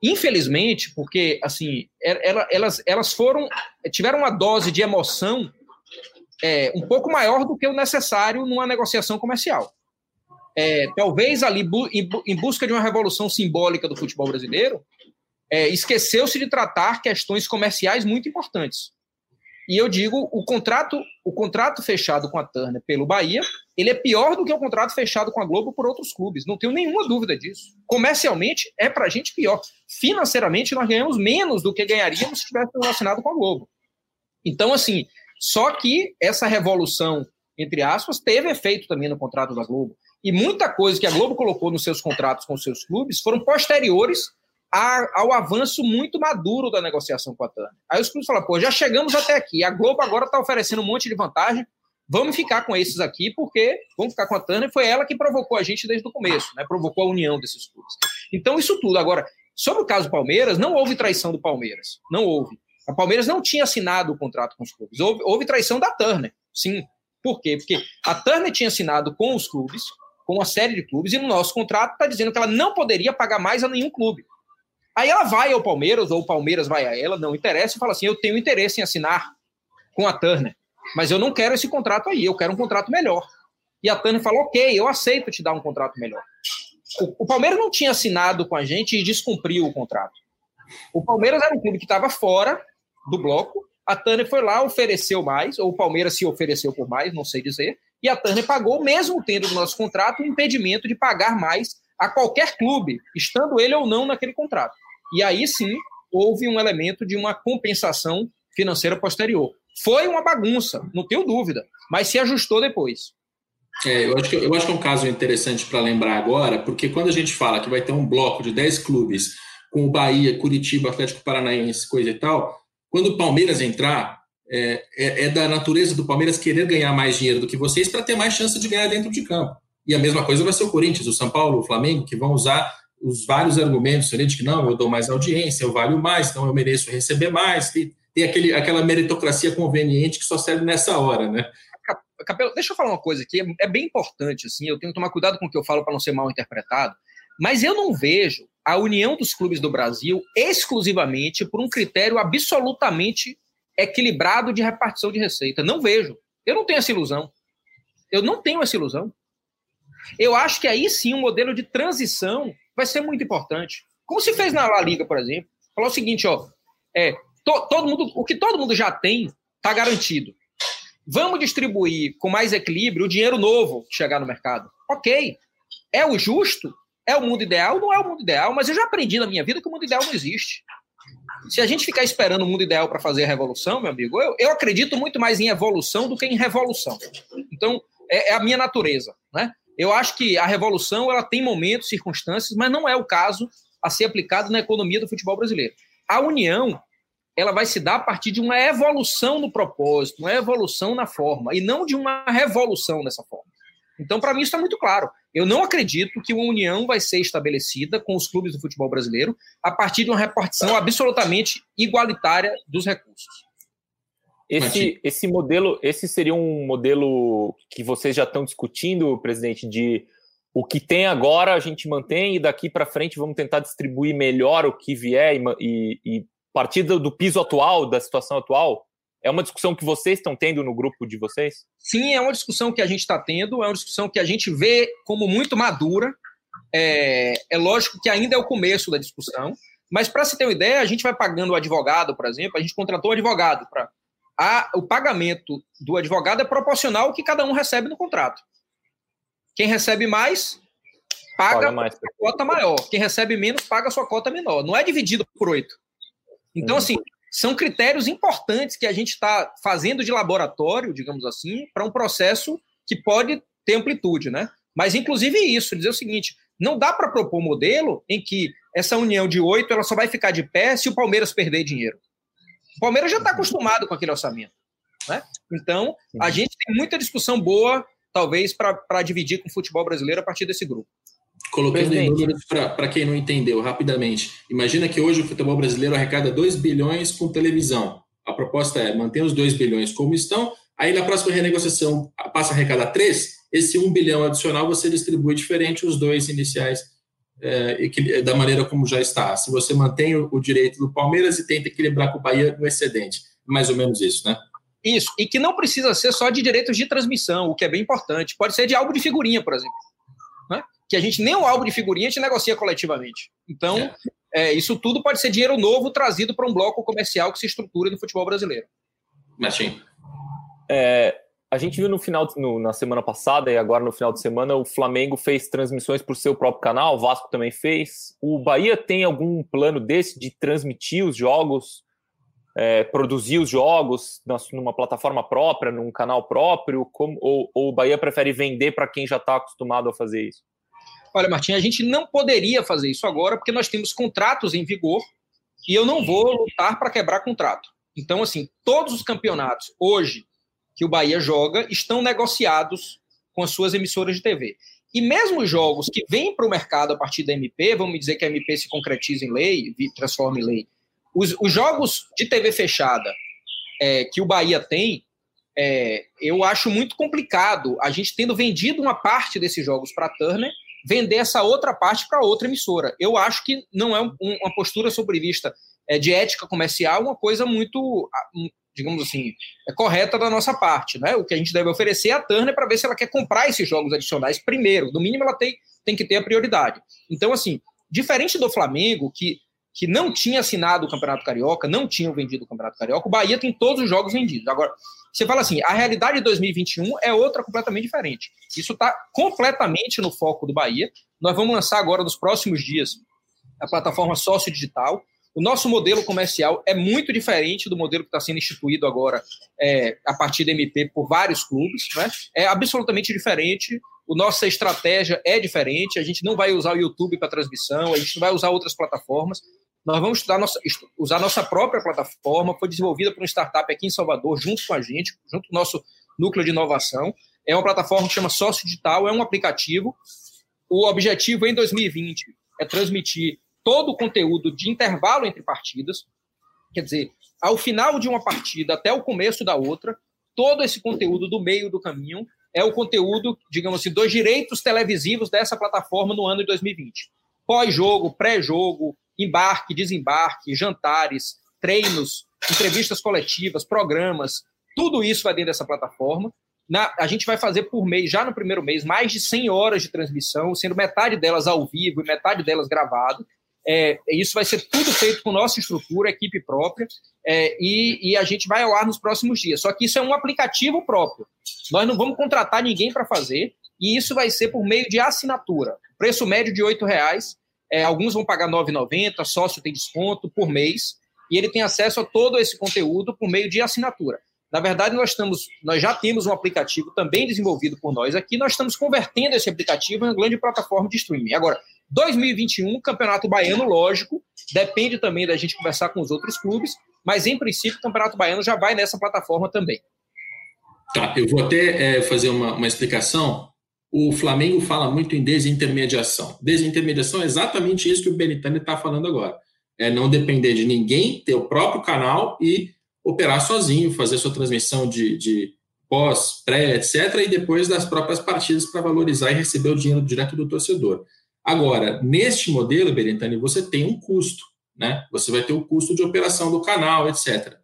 infelizmente, porque assim, elas, elas foram, tiveram uma dose de emoção é, um pouco maior do que o necessário numa negociação comercial. É, talvez ali, em busca de uma revolução simbólica do futebol brasileiro, é, esqueceu-se de tratar questões comerciais muito importantes. E eu digo, o contrato, o contrato fechado com a Turner pelo Bahia, ele é pior do que o contrato fechado com a Globo por outros clubes. Não tenho nenhuma dúvida disso. Comercialmente é para a gente pior. Financeiramente nós ganhamos menos do que ganharíamos se tivesse relacionado com a Globo. Então, assim, só que essa revolução, entre aspas, teve efeito também no contrato da Globo. E muita coisa que a Globo colocou nos seus contratos com os seus clubes foram posteriores ao avanço muito maduro da negociação com a Turner. Aí os clubes falam, pô, já chegamos até aqui, a Globo agora está oferecendo um monte de vantagem, vamos ficar com esses aqui, porque vamos ficar com a Turner, foi ela que provocou a gente desde o começo, né? provocou a união desses clubes. Então, isso tudo. Agora, sobre o caso Palmeiras, não houve traição do Palmeiras, não houve. O Palmeiras não tinha assinado o contrato com os clubes. Houve, houve traição da Turner, sim. Por quê? Porque a Turner tinha assinado com os clubes, com uma série de clubes, e no nosso contrato está dizendo que ela não poderia pagar mais a nenhum clube. Aí ela vai ao Palmeiras, ou o Palmeiras vai a ela, não interessa, e fala assim: eu tenho interesse em assinar com a Turner, mas eu não quero esse contrato aí, eu quero um contrato melhor. E a Turner falou: ok, eu aceito te dar um contrato melhor. O, o Palmeiras não tinha assinado com a gente e descumpriu o contrato. O Palmeiras era um clube que estava fora do bloco. A Turner foi lá, ofereceu mais, ou o Palmeiras se ofereceu por mais, não sei dizer, e a Turner pagou, mesmo tendo no nosso contrato, um impedimento de pagar mais a qualquer clube, estando ele ou não naquele contrato. E aí sim houve um elemento de uma compensação financeira posterior. Foi uma bagunça, não tenho dúvida, mas se ajustou depois. É, eu, acho que, eu acho que é um caso interessante para lembrar agora, porque quando a gente fala que vai ter um bloco de 10 clubes, com o Bahia, Curitiba, Atlético Paranaense, coisa e tal, quando o Palmeiras entrar, é, é, é, da natureza do Palmeiras querer ganhar mais dinheiro do que vocês para ter mais chance de ganhar dentro de campo. E a mesma coisa vai ser o Corinthians, o São Paulo, o Flamengo, que vão usar os vários argumentos ali de que não, eu dou mais audiência, eu valho mais, então eu mereço receber mais. Tem, tem aquele, aquela meritocracia conveniente que só serve nessa hora, né? Capelo, deixa eu falar uma coisa que é bem importante, assim, eu tenho que tomar cuidado com o que eu falo para não ser mal interpretado, mas eu não vejo a união dos clubes do Brasil exclusivamente por um critério absolutamente equilibrado de repartição de receita. Não vejo. Eu não tenho essa ilusão. Eu não tenho essa ilusão. Eu acho que aí sim um modelo de transição vai ser muito importante. Como se fez na La Liga, por exemplo. Falar o seguinte, ó, é, to, todo mundo, o que todo mundo já tem está garantido. Vamos distribuir com mais equilíbrio o dinheiro novo que chegar no mercado. Ok. É o justo? É o mundo ideal? Não é o mundo ideal, mas eu já aprendi na minha vida que o mundo ideal não existe. Se a gente ficar esperando o mundo ideal para fazer a revolução, meu amigo, eu, eu acredito muito mais em evolução do que em revolução. Então, é, é a minha natureza. Né? Eu acho que a revolução ela tem momentos, circunstâncias, mas não é o caso a ser aplicado na economia do futebol brasileiro. A união ela vai se dar a partir de uma evolução no propósito, uma evolução na forma, e não de uma revolução dessa forma. Então, para mim, isso está muito claro. Eu não acredito que uma união vai ser estabelecida com os clubes do futebol brasileiro a partir de uma repartição absolutamente igualitária dos recursos. Esse, esse modelo, esse seria um modelo que vocês já estão discutindo, presidente, de o que tem agora a gente mantém e daqui para frente vamos tentar distribuir melhor o que vier e, e, e partir do, do piso atual, da situação atual? É uma discussão que vocês estão tendo no grupo de vocês? Sim, é uma discussão que a gente está tendo, é uma discussão que a gente vê como muito madura. É, é lógico que ainda é o começo da discussão, mas para se ter uma ideia, a gente vai pagando o advogado, por exemplo, a gente contratou um advogado para. O pagamento do advogado é proporcional ao que cada um recebe no contrato. Quem recebe mais, paga, paga mais. a cota maior. Quem recebe menos, paga a sua cota menor. Não é dividido por oito. Então, uhum. assim, são critérios importantes que a gente está fazendo de laboratório, digamos assim, para um processo que pode ter amplitude, né? Mas, inclusive, isso, dizer o seguinte: não dá para propor um modelo em que essa união de oito ela só vai ficar de pé se o Palmeiras perder dinheiro. O Palmeiras já está acostumado com aquele orçamento. Né? Então, a gente tem muita discussão boa, talvez, para dividir com o futebol brasileiro a partir desse grupo. Colocando em números para quem não entendeu, rapidamente. Imagina que hoje o futebol brasileiro arrecada 2 bilhões com televisão. A proposta é manter os 2 bilhões como estão, aí na próxima renegociação passa a arrecadar 3, esse 1 bilhão adicional você distribui diferente os dois iniciais é, da maneira como já está. Se você mantém o, o direito do Palmeiras e tenta equilibrar com o Bahia no excedente. Mais ou menos isso, né? Isso, e que não precisa ser só de direitos de transmissão, o que é bem importante. Pode ser de álbum de figurinha, por exemplo que a gente nem o álbum de figurinha a gente negocia coletivamente. Então, é. É, isso tudo pode ser dinheiro novo trazido para um bloco comercial que se estrutura no futebol brasileiro. Martim. É, a gente viu no final no, na semana passada e agora no final de semana o Flamengo fez transmissões o seu próprio canal, o Vasco também fez. O Bahia tem algum plano desse de transmitir os jogos, é, produzir os jogos numa plataforma própria, num canal próprio? Como, ou, ou o Bahia prefere vender para quem já está acostumado a fazer isso? olha, Martim, a gente não poderia fazer isso agora porque nós temos contratos em vigor e eu não vou lutar para quebrar contrato. Então, assim, todos os campeonatos hoje que o Bahia joga estão negociados com as suas emissoras de TV. E mesmo os jogos que vêm para o mercado a partir da MP, vamos dizer que a MP se concretiza em lei, transforma em lei, os, os jogos de TV fechada é, que o Bahia tem, é, eu acho muito complicado a gente tendo vendido uma parte desses jogos para a Turner, vender essa outra parte para outra emissora. Eu acho que não é um, uma postura sobre vista é, de ética comercial uma coisa muito, digamos assim, é correta da nossa parte. Né? O que a gente deve oferecer é a Turner para ver se ela quer comprar esses jogos adicionais primeiro. No mínimo, ela tem, tem que ter a prioridade. Então, assim, diferente do Flamengo, que que não tinha assinado o Campeonato Carioca, não tinham vendido o Campeonato Carioca, o Bahia tem todos os jogos vendidos. Agora, você fala assim, a realidade de 2021 é outra completamente diferente. Isso está completamente no foco do Bahia. Nós vamos lançar agora, nos próximos dias, a plataforma sócio digital. O nosso modelo comercial é muito diferente do modelo que está sendo instituído agora é, a partir da MP por vários clubes. Né? É absolutamente diferente. O nossa estratégia é diferente. A gente não vai usar o YouTube para transmissão, a gente não vai usar outras plataformas. Nós vamos nossa, usar nossa própria plataforma, foi desenvolvida por uma startup aqui em Salvador, junto com a gente, junto com o nosso núcleo de inovação. É uma plataforma que chama Sócio Digital, é um aplicativo. O objetivo em 2020 é transmitir todo o conteúdo de intervalo entre partidas, quer dizer, ao final de uma partida até o começo da outra, todo esse conteúdo do meio do caminho é o conteúdo, digamos assim, dos direitos televisivos dessa plataforma no ano de 2020. Pós-jogo, pré-jogo, embarque, desembarque, jantares, treinos, entrevistas coletivas, programas, tudo isso vai dentro dessa plataforma. Na, a gente vai fazer por mês, já no primeiro mês, mais de 100 horas de transmissão, sendo metade delas ao vivo e metade delas gravado. É, isso vai ser tudo feito com nossa estrutura, equipe própria, é, e, e, a gente vai ao ar nos próximos dias. Só que isso é um aplicativo próprio. Nós não vamos contratar ninguém para fazer, e isso vai ser por meio de assinatura. Preço médio de R$ reais é, alguns vão pagar R$ 9,90, sócio tem desconto por mês, e ele tem acesso a todo esse conteúdo por meio de assinatura. Na verdade, nós, estamos, nós já temos um aplicativo também desenvolvido por nós aqui, nós estamos convertendo esse aplicativo em uma grande plataforma de streaming. Agora, 2021, Campeonato Baiano, lógico, depende também da gente conversar com os outros clubes, mas em princípio o Campeonato Baiano já vai nessa plataforma também. Tá, eu vou até é, fazer uma, uma explicação o Flamengo fala muito em desintermediação. Desintermediação é exatamente isso que o Benitani está falando agora. É não depender de ninguém, ter o próprio canal e operar sozinho, fazer sua transmissão de, de pós, pré, etc., e depois das próprias partidas para valorizar e receber o dinheiro direto do torcedor. Agora, neste modelo, Berentani, você tem um custo, né? Você vai ter o custo de operação do canal, etc.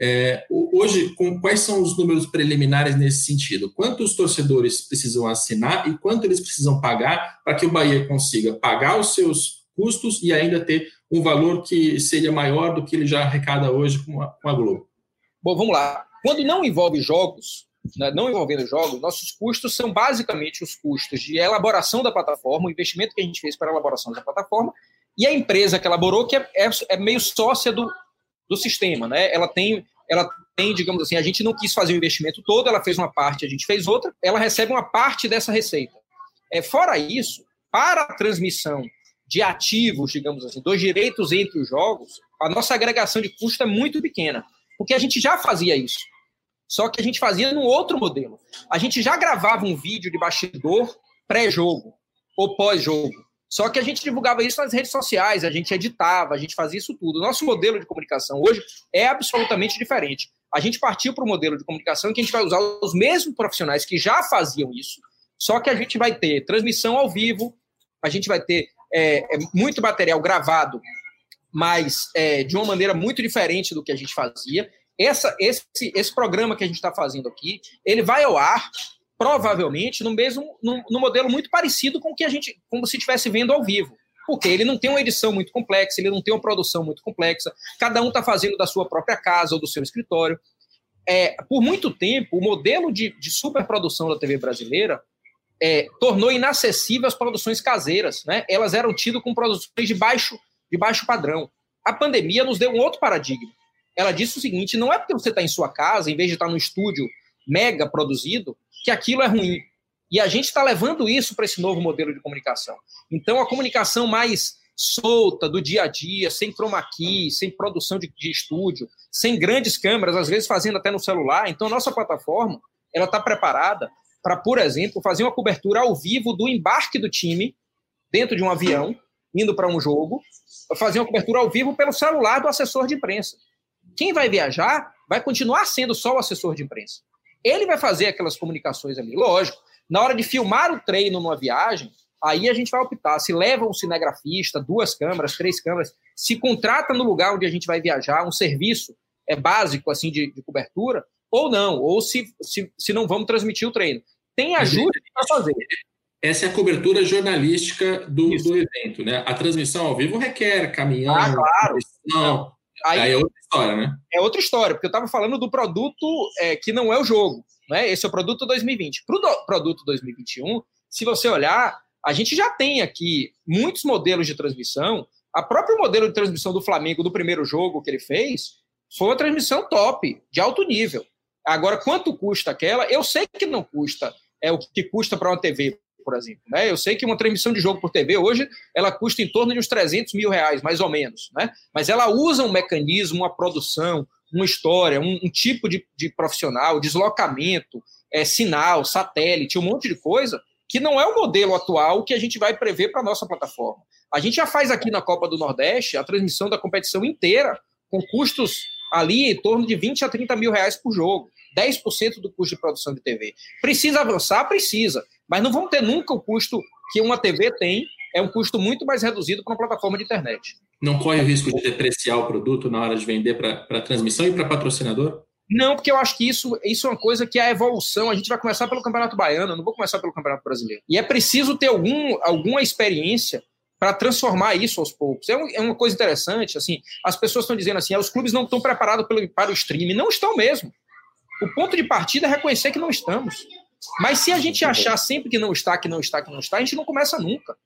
É, hoje, com, quais são os números preliminares nesse sentido? Quantos torcedores precisam assinar e quanto eles precisam pagar para que o Bahia consiga pagar os seus custos e ainda ter um valor que seja maior do que ele já arrecada hoje com a, com a Globo? Bom, vamos lá. Quando não envolve jogos, não envolvendo jogos, nossos custos são basicamente os custos de elaboração da plataforma, o investimento que a gente fez para a elaboração da plataforma, e a empresa que elaborou, que é, é, é meio sócia do, do sistema, né? Ela tem, ela tem, digamos assim, a gente não quis fazer o investimento todo, ela fez uma parte, a gente fez outra, ela recebe uma parte dessa receita. É, fora isso, para a transmissão de ativos, digamos assim, dos direitos entre os jogos, a nossa agregação de custo é muito pequena, porque a gente já fazia isso. Só que a gente fazia num outro modelo. A gente já gravava um vídeo de bastidor pré-jogo ou pós-jogo. Só que a gente divulgava isso nas redes sociais, a gente editava, a gente fazia isso tudo. Nosso modelo de comunicação hoje é absolutamente diferente. A gente partiu para o modelo de comunicação que a gente vai usar os mesmos profissionais que já faziam isso, só que a gente vai ter transmissão ao vivo, a gente vai ter é, é, muito material gravado, mas é, de uma maneira muito diferente do que a gente fazia. Essa, esse, esse programa que a gente está fazendo aqui, ele vai ao ar provavelmente no mesmo no, no, modelo muito parecido com o que a gente como se estivesse vendo ao vivo. Porque ele não tem uma edição muito complexa ele não tem uma produção muito complexa cada um está fazendo da sua própria casa ou do seu escritório. É, por muito tempo o modelo de, de superprodução da TV brasileira é, tornou inacessível as produções caseiras né? Elas eram tidas com produções de baixo de baixo padrão. A pandemia nos deu um outro paradigma ela disse o seguinte não é porque você está em sua casa em vez de estar no estúdio mega produzido que aquilo é ruim. E a gente está levando isso para esse novo modelo de comunicação. Então, a comunicação mais solta, do dia a dia, sem chroma key, sem produção de, de estúdio, sem grandes câmeras, às vezes fazendo até no celular. Então, a nossa plataforma ela está preparada para, por exemplo, fazer uma cobertura ao vivo do embarque do time dentro de um avião, indo para um jogo, fazer uma cobertura ao vivo pelo celular do assessor de imprensa. Quem vai viajar vai continuar sendo só o assessor de imprensa. Ele vai fazer aquelas comunicações ali. Lógico, na hora de filmar o treino numa viagem, aí a gente vai optar se leva um cinegrafista, duas câmeras, três câmeras, se contrata no lugar onde a gente vai viajar um serviço é básico assim de, de cobertura ou não, ou se, se, se não vamos transmitir o treino. Tem ajuda para fazer. Essa é a cobertura jornalística do, do evento, né? A transmissão ao vivo requer caminhão, ah, claro. Aí, aí, é outra história, né? É outra história, porque eu estava falando do produto é, que não é o jogo, né? Esse é o produto 2020. Para o do, produto 2021, se você olhar, a gente já tem aqui muitos modelos de transmissão. A próprio modelo de transmissão do Flamengo do primeiro jogo que ele fez foi uma transmissão top, de alto nível. Agora, quanto custa aquela? Eu sei que não custa é o que custa para uma TV, por exemplo. Né? Eu sei que uma transmissão de jogo por TV hoje ela custa em torno de uns 300 mil reais, mais ou menos. Né? Mas ela usa um mecanismo, uma produção, uma história, um, um tipo de, de, profissional, deslocamento, é, sinal, satélite, um monte de coisa que não é o modelo atual que a gente vai prever para a nossa plataforma. A gente já faz aqui na Copa do Nordeste a transmissão da competição inteira, com custos ali em torno de 20 a 30 mil reais por jogo, 10% do custo de produção de TV. Precisa avançar? Precisa, mas não vamos ter nunca o custo que uma TV tem, é um custo muito mais reduzido para uma plataforma de internet. Não corre o risco de depreciar o produto na hora de vender para transmissão e para patrocinador? Não, porque eu acho que isso, isso é uma coisa que é a evolução. A gente vai começar pelo Campeonato Baiano, não vou começar pelo Campeonato Brasileiro. E é preciso ter algum, alguma experiência para transformar isso aos poucos. É, um, é, uma coisa interessante, assim, as pessoas estão dizendo assim, ah, os clubes não estão preparados pelo, para o streaming. Não estão mesmo. O ponto de partida é reconhecer que não estamos. Mas se a gente achar sempre que não está, que não está, que não está, a gente não começa nunca.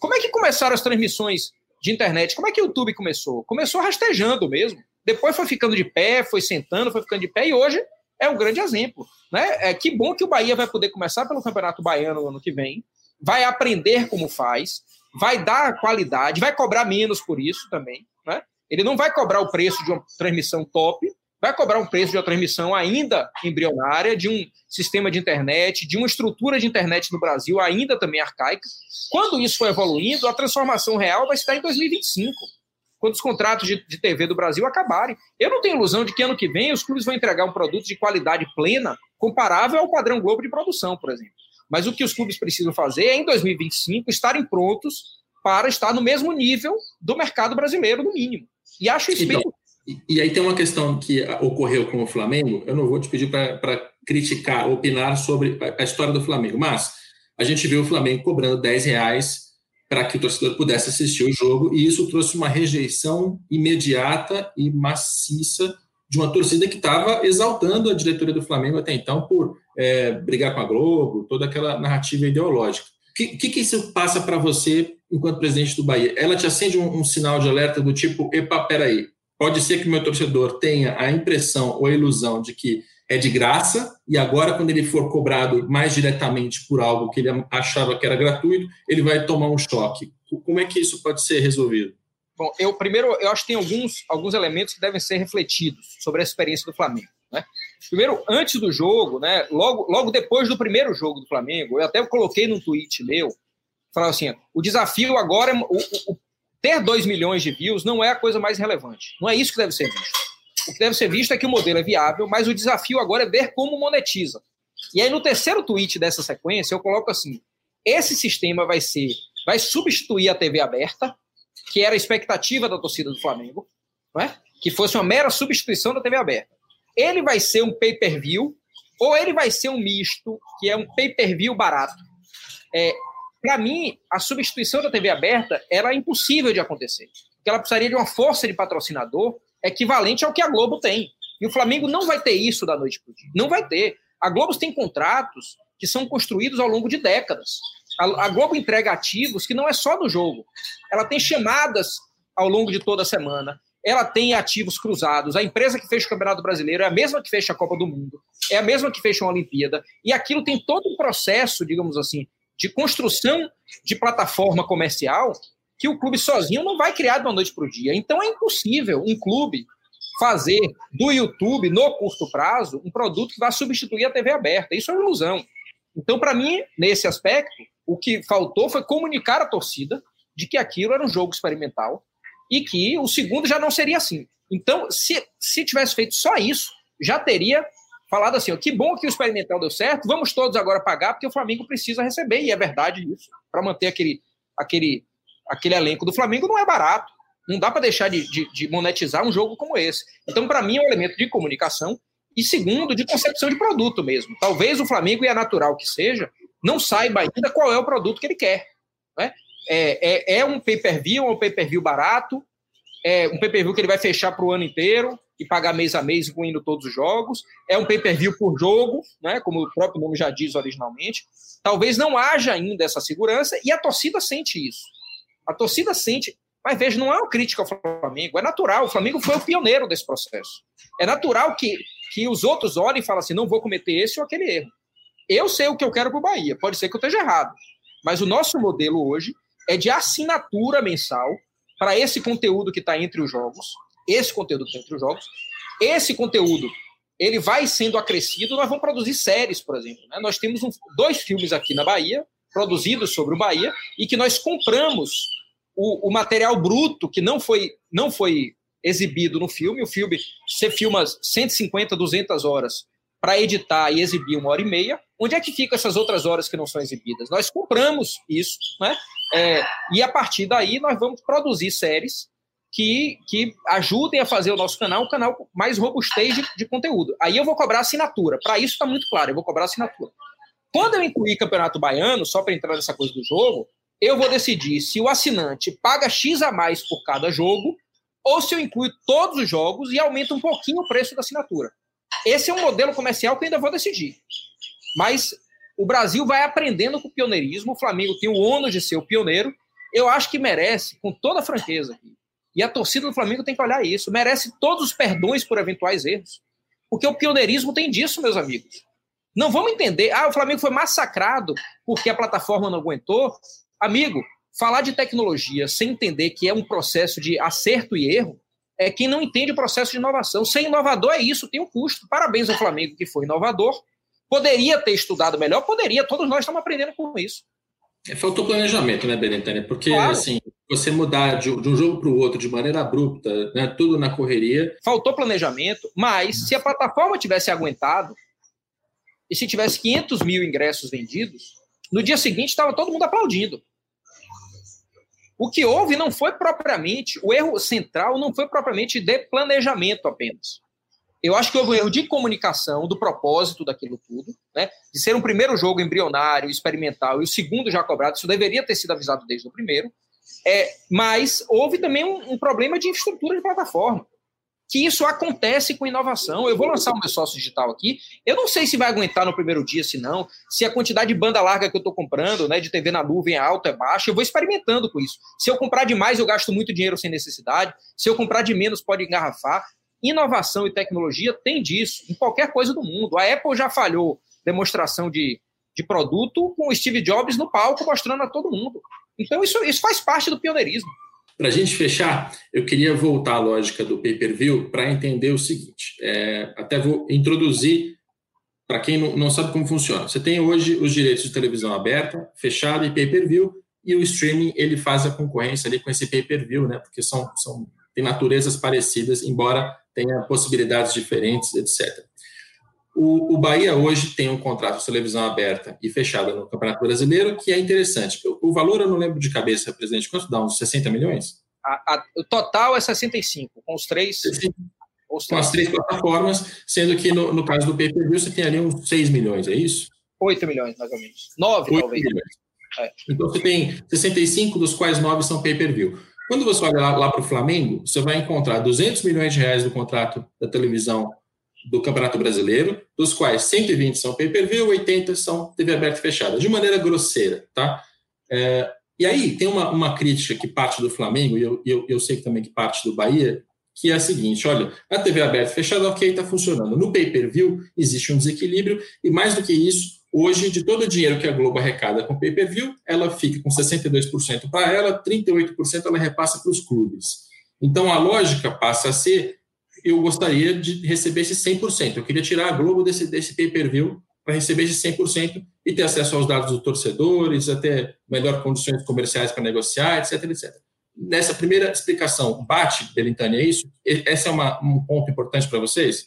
Como é que começaram as transmissões de internet? Como é que o YouTube começou? Começou rastejando mesmo. Depois foi ficando de pé, foi sentando, foi ficando de pé, e hoje é um grande exemplo. Né? É, que bom que o Bahia vai poder começar pelo Campeonato Baiano no ano que vem, vai aprender como faz, vai dar qualidade, vai cobrar menos por isso também. Né? Ele não vai cobrar o preço de uma transmissão top, vai cobrar um preço de uma transmissão ainda embrionária, de um sistema de internet, de uma estrutura de internet no Brasil ainda também arcaica. Quando isso for evoluindo, a transformação real vai estar em 2025, quando os contratos de, de TV do Brasil acabarem. Eu não tenho ilusão de que ano que vem os clubes vão entregar um produto de qualidade plena, comparável ao padrão Globo de produção, por exemplo. Mas o que os clubes precisam fazer é, em 2025, estarem prontos para estar no mesmo nível do mercado brasileiro, no mínimo. E acho isso então, bem... E aí tem uma questão que ocorreu com o Flamengo, eu não vou te pedir para criticar, opinar sobre a história do Flamengo, mas a gente viu o Flamengo cobrando 10 reais para que o torcedor pudesse assistir o jogo, e isso trouxe uma rejeição imediata e maciça de uma torcida que estava exaltando a diretoria do Flamengo até então por é, brigar com a Globo, toda aquela narrativa ideológica. O que, que, que, isso passa para você enquanto presidente do Bahia? Ela te acende um, um, sinal de alerta do tipo, epa, peraí, pode ser que o meu torcedor tenha a impressão ou a ilusão de que é de graça, e agora, quando ele for cobrado mais diretamente por algo que ele achava que era gratuito, ele vai tomar um choque. Como é que isso pode ser resolvido? Bom, eu primeiro eu acho que tem alguns, alguns elementos que devem ser refletidos sobre a experiência do Flamengo. Né? Primeiro, antes do jogo, né, logo, logo depois do primeiro jogo do Flamengo, eu até coloquei num tweet meu, falava assim: o desafio agora, é, o, o, ter 2 milhões de views não é a coisa mais relevante. Não é isso que deve ser visto. O que deve ser visto é que o modelo é viável, mas o desafio agora é ver como monetiza. E aí, no terceiro tweet dessa sequência, eu coloco assim: esse sistema vai ser, vai substituir a TV aberta, que era a expectativa da torcida do Flamengo, é? que fosse uma mera substituição da TV aberta. Ele vai ser um pay-per-view ou ele vai ser um misto, que é um pay-per-view barato. É, Para mim, a substituição da TV aberta era impossível de acontecer, porque ela precisaria de uma força de patrocinador equivalente ao que a Globo tem. E o Flamengo não vai ter isso da noite para o dia. Não vai ter. A Globo tem contratos que são construídos ao longo de décadas. A, Globo entrega ativos que não é só do jogo. Ela tem chamadas ao longo de toda a semana. Ela tem ativos cruzados. A empresa que fecha o Campeonato Brasileiro é a mesma que fecha a Copa do Mundo, é a mesma que fecha uma Olimpíada. E aquilo tem todo um processo, digamos assim, de construção de plataforma comercial que o clube sozinho não vai criar de uma noite para o dia. Então é impossível um clube fazer do YouTube, no curto prazo, um produto que vai substituir a TV aberta. Isso é uma ilusão. Então, para mim, nesse aspecto, o que faltou foi comunicar à torcida de que aquilo era um jogo experimental e que o segundo já não seria assim. Então, se, se tivesse feito só isso, já teria falado assim: ó, que bom que o experimental deu certo, vamos todos agora pagar, porque o Flamengo precisa receber, e é verdade isso, para manter aquele, aquele, aquele elenco do Flamengo não é barato. Não dá para deixar de, de, de, monetizar um jogo como esse. Então, para mim, é um elemento de comunicação e, segundo, de concepção de produto mesmo. Talvez o Flamengo, e é natural que seja, não saiba ainda qual é o produto que ele quer. Né? É, é, é um pay-per-view, é um pay-per-view barato, é um pay-per-view que ele vai fechar para o ano inteiro e pagar mês a mês, incluindo todos os jogos. É um pay-per-view por jogo, né, como o próprio nome já diz originalmente. Talvez não haja ainda essa segurança e a torcida sente isso. A torcida sente, mas veja, não é uma crítica ao Flamengo, é natural. O Flamengo foi o pioneiro desse processo. É natural que, que os outros olhem e falem assim: não vou cometer esse ou aquele erro. Eu sei o que eu quero para o Bahia, pode ser que eu esteja errado. Mas o nosso modelo hoje é de assinatura mensal para esse conteúdo que está entre os jogos, esse conteúdo que está entre os jogos, esse conteúdo ele vai sendo acrescido, nós vamos produzir séries, por exemplo. Né? Nós temos um, dois filmes aqui na Bahia, produzidos sobre o Bahia, e que nós compramos o, o, material bruto que não foi, não foi exibido no filme. O filme, você filma 150, 200 horas para editar e exibir uma hora e meia. Onde é que ficam essas outras horas que não são exibidas? Nós compramos isso, né? É, e a partir daí nós vamos produzir séries que, que ajudem a fazer o nosso canal um canal mais robustez de, de conteúdo. Aí eu vou cobrar assinatura. Para isso está muito claro, eu vou cobrar assinatura. Quando eu incluir Campeonato Baiano, só para entrar nessa coisa do jogo, eu vou decidir se o assinante paga X a mais por cada jogo ou se eu incluo todos os jogos e aumento um pouquinho o preço da assinatura. Esse é um modelo comercial que eu ainda vou decidir. Mas o Brasil vai aprendendo com o pioneirismo, o Flamengo tem o ônus de ser o pioneiro. Eu acho que merece, com toda franqueza, e a torcida do Flamengo tem que olhar isso, merece todos os perdões por eventuais erros. Porque o pioneirismo tem disso, meus amigos. Não vamos entender, ah, o Flamengo foi massacrado porque a plataforma não aguentou. Amigo, falar de tecnologia sem entender que é um processo de acerto e erro é quem não entende o processo de inovação. Ser inovador é isso, tem um custo. Parabéns ao Flamengo que foi inovador. Poderia ter estudado melhor? Poderia, todos nós estamos aprendendo com isso. É, faltou planejamento, né, Benetânia? Porque, claro. assim, você mudar de, de um jogo para o outro de maneira abrupta, né, tudo na correria. Faltou planejamento, mas se a plataforma tivesse aguentado, e se tivesse 500 mil ingressos vendidos, no dia seguinte estava todo mundo aplaudindo. O que houve não foi propriamente, o erro central não foi propriamente de planejamento apenas. Eu acho que houve um erro de comunicação, do propósito daquilo tudo, né? de ser um primeiro jogo embrionário, experimental, e o segundo já cobrado, isso deveria ter sido avisado desde o primeiro. É, mas houve também um, um problema de infraestrutura de plataforma que isso acontece com inovação. Eu vou lançar o meu sócio digital aqui. Eu não sei se vai aguentar no primeiro dia, se não, se a quantidade de banda larga que eu estou comprando, né, de TV na nuvem é alta, é baixa, eu vou experimentando com isso. Se eu comprar demais, eu gasto muito dinheiro sem necessidade. Se eu comprar de menos, pode engarrafar. Inovação e tecnologia tem disso em qualquer coisa do mundo. A Apple já falhou demonstração de, de produto com o Steve Jobs no palco mostrando a todo mundo. Então, isso, isso faz parte do pioneirismo. Para a gente fechar, eu queria voltar à lógica do pay-per-view para entender o seguinte. É, até vou introduzir para quem não, não, sabe como funciona. Você tem hoje os direitos de televisão aberta, fechada e pay-per-view, e o streaming ele faz a concorrência ali com esse pay-per-view, né? Porque são, são tem naturezas parecidas, embora tenha possibilidades diferentes, etc. O, o, Bahia hoje tem um contrato de televisão aberta e fechada no Campeonato Brasileiro, que é interessante. O, o valor eu não lembro de cabeça, presidente, quanto dá? Uns 60 milhões? A, a, o total é 65, com os três. Com as três plataformas, sendo que no, no caso do pay-per-view você tem ali uns 6 milhões, é isso? 8 milhões, mais ou menos. 9, talvez. Milhões. É. Então você tem 65, dos quais 9 são pay-per-view. Quando você olha lá, lá para o Flamengo, você vai encontrar 200 milhões de reais do contrato da televisão do Campeonato Brasileiro, dos quais 120 são pay-per-view, 80 são TV aberta e fechada, de maneira grosseira, tá? É, e aí tem uma, uma crítica que parte do Flamengo, e eu, eu, eu sei que também que parte do Bahia, que é a seguinte: olha, a TV aberta e fechada, ok, está funcionando. No pay-per-view existe um desequilíbrio, e mais do que isso, hoje, de todo o dinheiro que a Globo arrecada com pay-per-view, ela fica com 62% para ela, 38% ela repassa para os clubes. Então a lógica passa a ser eu gostaria de receber esse 100%. Eu queria tirar a Globo desse, desse pay-per-view para receber esse 100% e ter acesso aos dados dos torcedores, até melhor condições comerciais para negociar, etc, etc. Nessa primeira explicação, bate, Belintani, é isso? Esse é uma, um ponto importante para vocês?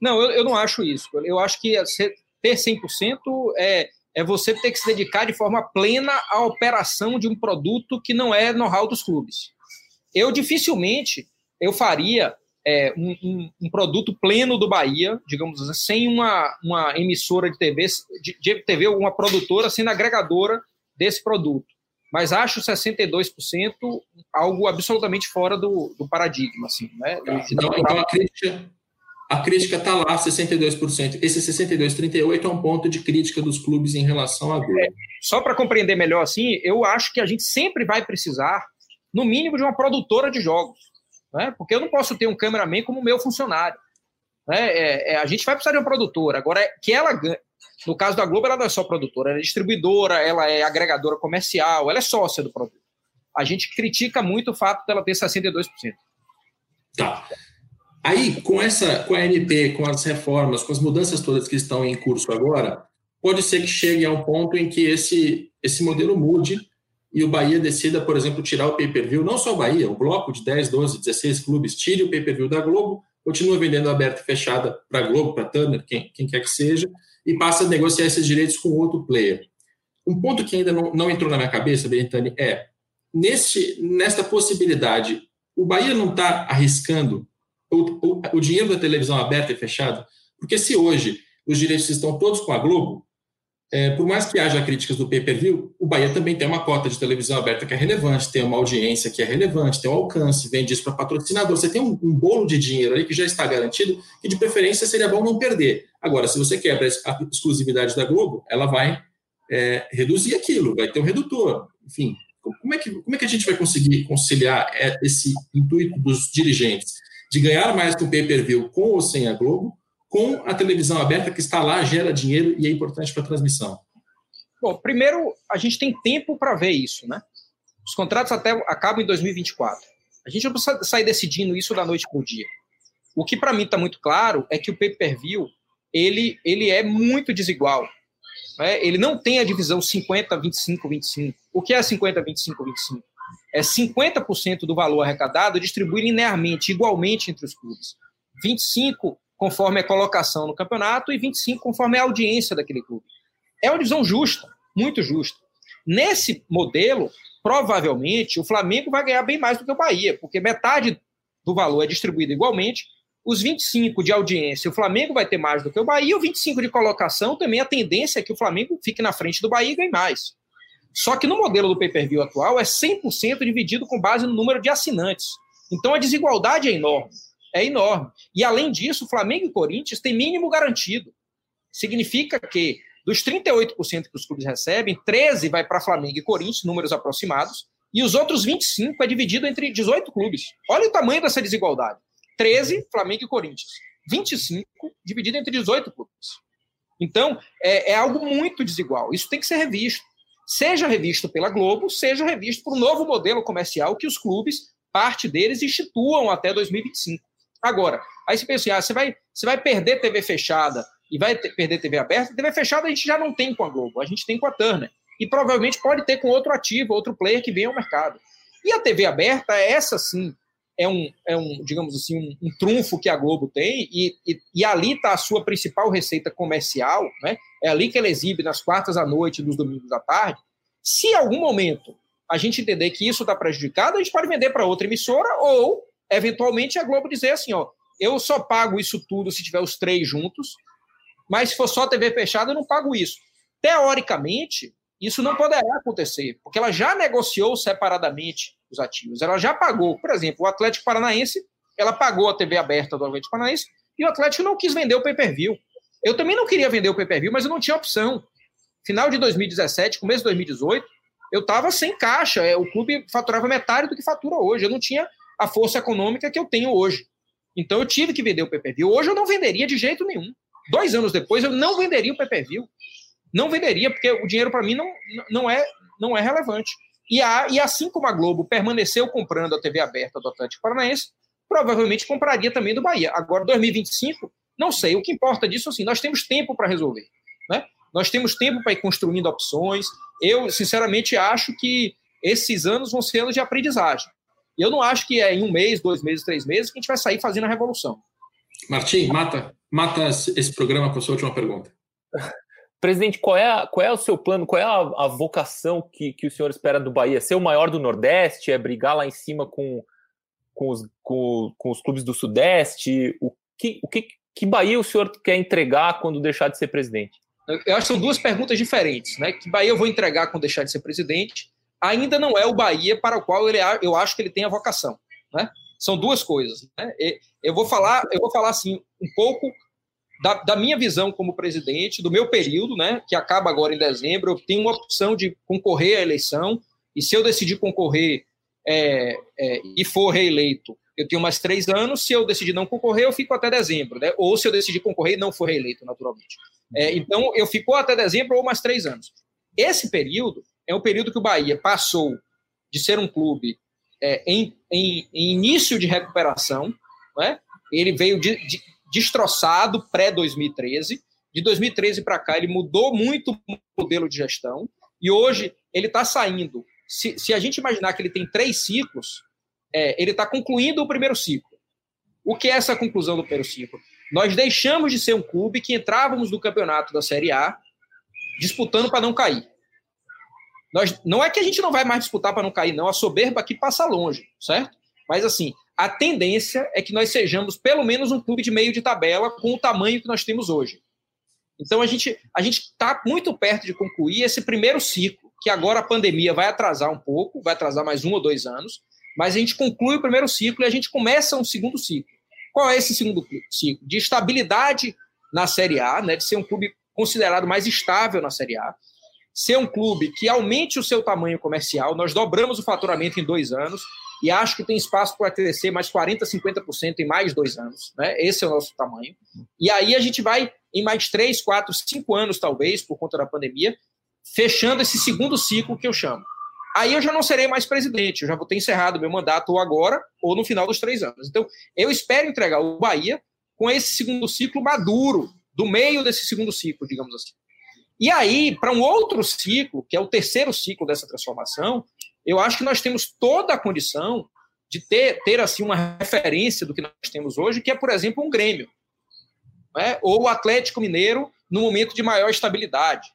Não, eu, eu não acho isso. Eu acho que ter 100% é, é você ter que se dedicar de forma plena à operação de um produto que não é know-how dos clubes. Eu dificilmente eu faria é, um, um, um, produto pleno do Bahia, digamos assim, sem uma, uma emissora de TV, de, de TV, uma produtora sendo agregadora desse produto. Mas acho 62% algo absolutamente fora do, do paradigma. Assim, né? Então, então a crítica a crítica está lá, 62%. Esse 62, 38 é um ponto de crítica dos clubes em relação à Globo. É, só para compreender melhor assim, eu acho que a gente sempre vai precisar, no mínimo, de uma produtora de jogos né? porque eu não posso ter um cameraman como meu funcionário. Né? É, é, a gente vai precisar de uma produtora. Agora, é que ela no caso da Globo, ela não é só produtora, ela é distribuidora, ela é agregadora comercial, ela é sócia do produto. A gente critica muito o fato dela ter 62%. Tá. Aí, com essa, com a NP, com as reformas, com as mudanças todas que estão em curso agora, pode ser que chegue a um ponto em que esse, esse modelo mude e o Bahia decida, por exemplo, tirar o pay-per-view, não só o Bahia, o bloco de 10, 12, 16 clubes, tire o pay-per-view da Globo, continua vendendo aberta e fechada para a Globo, para a Turner, quem, quem quer que seja, e passa a negociar esses direitos com outro player. Um ponto que ainda não, não entrou na minha cabeça, Benitani, é, neste, nesta possibilidade, o Bahia não está arriscando o, o, o dinheiro da televisão aberta e fechada? Porque se hoje os direitos estão todos com a Globo, é, por mais que haja críticas do pay-per-view, o Bahia também tem uma cota de televisão aberta que é relevante, tem uma audiência que é relevante, tem um alcance, vende isso para patrocinador. Você tem um, um, bolo de dinheiro ali que já está garantido, que de preferência seria bom não perder. Agora, se você quebra a exclusividade da Globo, ela vai é, reduzir aquilo, vai ter um redutor. Enfim, como é, que, como é que a gente vai conseguir conciliar é, esse intuito dos dirigentes de ganhar mais com o pay-per-view com ou sem a Globo, com a televisão aberta que está lá, gera dinheiro e é importante para a transmissão? Bom, primeiro, a gente tem tempo para ver isso, né? Os contratos até acabam em 2024. A gente não precisa sair decidindo isso da noite para o dia. O que para mim está muito claro é que o pay-per-view ele, ele é muito desigual. Né? Ele não tem a divisão 50, 25, 25. O que é 50, 25, 25? É 50% do valor arrecadado distribuído linearmente, igualmente entre os clubes. 25 conforme a colocação no campeonato, e 25 conforme a audiência daquele clube. É uma divisão justa, muito justa. Nesse modelo, provavelmente, o Flamengo vai ganhar bem mais do que o Bahia, porque metade do valor é distribuído igualmente. Os 25 de audiência, o Flamengo vai ter mais do que o Bahia, e o 25 de colocação também a tendência é que o Flamengo fique na frente do Bahia e ganhe mais. Só que no modelo do pay-per-view atual é 100% dividido com base no número de assinantes. Então a desigualdade é enorme é enorme. E, além disso, Flamengo e Corinthians têm mínimo garantido. Significa que, dos 38% que os clubes recebem, 13% vai para Flamengo e Corinthians, números aproximados, e os outros 25% é dividido entre 18 clubes. Olha o tamanho dessa desigualdade. 13, Flamengo e Corinthians. 25 dividido entre 18 clubes. Então, é, é, algo muito desigual. Isso tem que ser revisto. Seja revisto pela Globo, seja revisto por um novo modelo comercial que os clubes, parte deles, instituam até 2025. Agora, aí você pensa assim, ah, você vai, você vai perder TV fechada e vai ter, perder TV aberta. TV fechada a gente já não tem com a Globo, a gente tem com a Turner. E provavelmente pode ter com outro ativo, outro player que venha ao mercado. E a TV aberta, essa sim, é um, é um digamos assim, um, um trunfo que a Globo tem, e, e, e ali está a sua principal receita comercial, né? é ali que ela exibe nas quartas à noite e nos domingos à tarde. Se em algum momento a gente entender que isso está prejudicado, a gente pode vender para outra emissora ou eventualmente a Globo dizer assim, ó, eu só pago isso tudo se tiver os três juntos, mas se for só TV fechada, eu não pago isso. Teoricamente, isso não poderá acontecer, porque ela já negociou separadamente os ativos. Ela já pagou, por exemplo, o Atlético Paranaense, ela pagou a TV aberta do Atlético Paranaense e o Atlético não quis vender o pay-per-view. Eu também não queria vender o pay-per-view, mas eu não tinha opção. Final de 2017, começo de 2018, eu estava sem caixa. É, o clube faturava metade do que fatura hoje. Eu não tinha a força econômica que eu tenho hoje. Então eu tive que vender o PPV. Hoje eu não venderia de jeito nenhum. Dois anos depois eu não venderia o PPV. Não venderia, porque o dinheiro para mim não, não, é, não é relevante. E, a, e assim como a Globo permaneceu comprando a TV aberta do Atlético Paranaense, provavelmente compraria também do Bahia. Agora, 2025, não sei. O que importa disso, assim, nós temos tempo para resolver. Né? Nós temos tempo para ir construindo opções. Eu, sinceramente, acho que esses anos vão ser anos de aprendizagem. E eu não acho que é em um mês, dois meses, três meses que a gente vai sair fazendo a revolução. Martim, mata, mata esse programa com a sua última pergunta. [laughs] Presidente, qual é, qual é o seu plano, qual é a, a vocação que, que o senhor espera do Bahia? Ser o maior do Nordeste? É brigar lá em cima com, com, os, com, com os clubes do Sudeste? O que, o que, que Bahia o senhor quer entregar quando deixar de ser presidente? Eu acho que são duas perguntas diferentes. Né? Que Bahia eu vou entregar quando deixar de ser presidente? Ainda não é o Bahia para o qual ele, eu acho que ele tem a vocação. Né? São duas coisas. Né? Eu vou falar, eu vou falar assim um pouco da, da, minha visão como presidente, do meu período, né, que acaba agora em dezembro, eu tenho uma opção de concorrer à eleição, e se eu decidir concorrer é, é, e for reeleito, eu tenho mais três anos, se eu decidir não concorrer, eu fico até dezembro, né, ou se eu decidir concorrer e não for reeleito, naturalmente. É, então, eu fico até dezembro ou mais três anos. Esse período é um período que o Bahia passou de ser um clube é, em, em, em, início de recuperação, né, ele veio de, de destroçado pré-2013. De 2013 para cá, ele mudou muito o modelo de gestão e hoje ele está saindo. Se, se, a gente imaginar que ele tem três ciclos, é, ele está concluindo o primeiro ciclo. O que é essa conclusão do primeiro ciclo? Nós deixamos de ser um clube que entrávamos no campeonato da Série A disputando para não cair. Nós, não é que a gente não vai mais disputar para não cair, não. A soberba aqui passa longe, certo? Mas assim, a tendência é que nós sejamos pelo menos um clube de meio de tabela com o tamanho que nós temos hoje. Então a gente a gente está muito perto de concluir esse primeiro ciclo, que agora a pandemia vai atrasar um pouco, vai atrasar mais um ou dois anos, mas a gente conclui o primeiro ciclo e a gente começa um segundo ciclo. Qual é esse segundo ciclo? De estabilidade na Série A, né, de ser um clube considerado mais estável na Série A, ser um clube que aumente o seu tamanho comercial. Nós dobramos o faturamento em dois anos e acho que tem espaço para crescer mais 40%, 50% em mais dois anos. Né? Esse é o nosso tamanho. E aí a gente vai, em mais três, quatro, cinco anos, talvez, por conta da pandemia, fechando esse segundo ciclo que eu chamo. Aí eu já não serei mais presidente, eu já vou ter encerrado meu mandato ou agora ou no final dos três anos. Então, eu espero entregar o Bahia com esse segundo ciclo maduro, do meio desse segundo ciclo, digamos assim. E aí, para um outro ciclo, que é o terceiro ciclo dessa transformação, eu acho que nós temos toda a condição de ter, ter assim uma referência do que nós temos hoje, que é, por exemplo, um Grêmio, né? ou o Atlético Mineiro no momento de maior estabilidade.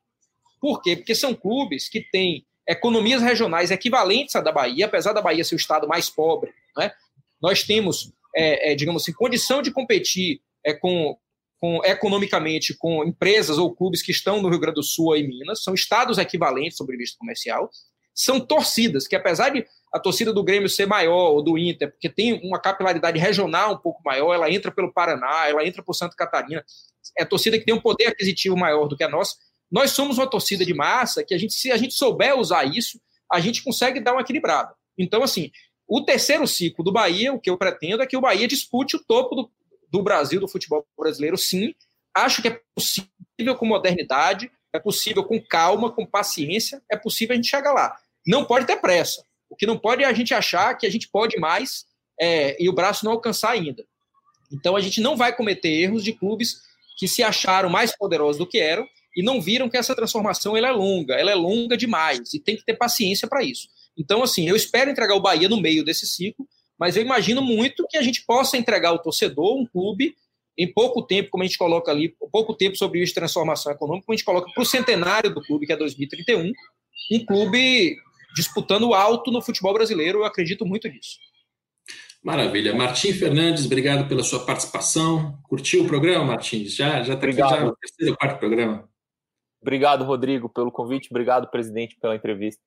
Por quê? Porque são clubes que têm economias regionais equivalentes à da Bahia, apesar da Bahia ser o estado mais pobre. Né? Nós temos, é, é, digamos assim, condição de competir é, com, com, economicamente com empresas ou clubes que estão no Rio Grande do Sul e Minas, são estados equivalentes sobre vista comercial, são torcidas, que apesar de a torcida do Grêmio ser maior, ou do Inter, porque tem uma capilaridade regional um pouco maior, ela entra pelo Paraná, ela entra por Santa Catarina, é a torcida que tem um poder aquisitivo maior do que a nossa. Nós somos uma torcida de massa que a gente, se a gente souber usar isso, a gente consegue dar uma equilibrada. Então, assim, o terceiro ciclo do Bahia, o que eu pretendo é que o Bahia dispute o topo do, do Brasil, do futebol brasileiro, sim. Acho que é possível com modernidade, é possível com calma, com paciência, é possível a gente chegar lá. Não pode ter pressa. O que não pode é a gente achar que a gente pode mais é, e o braço não alcançar ainda. Então a gente não vai cometer erros de clubes que se acharam mais poderosos do que eram e não viram que essa transformação ela é longa, ela é longa demais e tem que ter paciência para isso. Então, assim, eu espero entregar o Bahia no meio desse ciclo, mas eu imagino muito que a gente possa entregar ao torcedor um clube em pouco tempo, como a gente coloca ali, pouco tempo sobre isso de transformação econômica, como a gente coloca para o centenário do clube, que é 2031, um clube disputando alto no futebol brasileiro, eu acredito muito nisso. Maravilha. Martim Fernandes, obrigado pela sua participação. Curtiu o programa, Martim? Já está aqui já no terceiro quarto programa. Obrigado, Rodrigo, pelo convite. Obrigado, presidente, pela entrevista.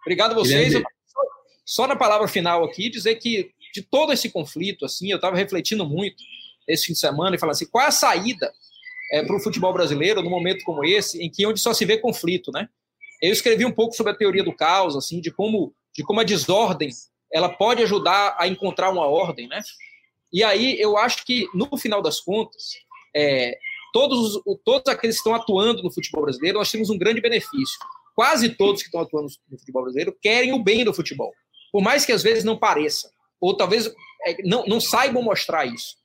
Obrigado a vocês. Só na palavra final aqui, dizer que de todo esse conflito, assim, eu estava refletindo muito esse fim de semana e falando assim, qual é a saída é, para o futebol brasileiro num momento como esse, em que onde só se vê conflito, né? Eu escrevi um pouco sobre a teoria do caos, assim, de como, de como a desordem ela pode ajudar a encontrar uma ordem, né? E aí eu acho que no final das contas, é, todos, todos aqueles que estão atuando no futebol brasileiro, nós temos um grande benefício. Quase todos que estão atuando no futebol brasileiro querem o bem do futebol, por mais que às vezes não pareça, ou talvez é, não, não saibam mostrar isso.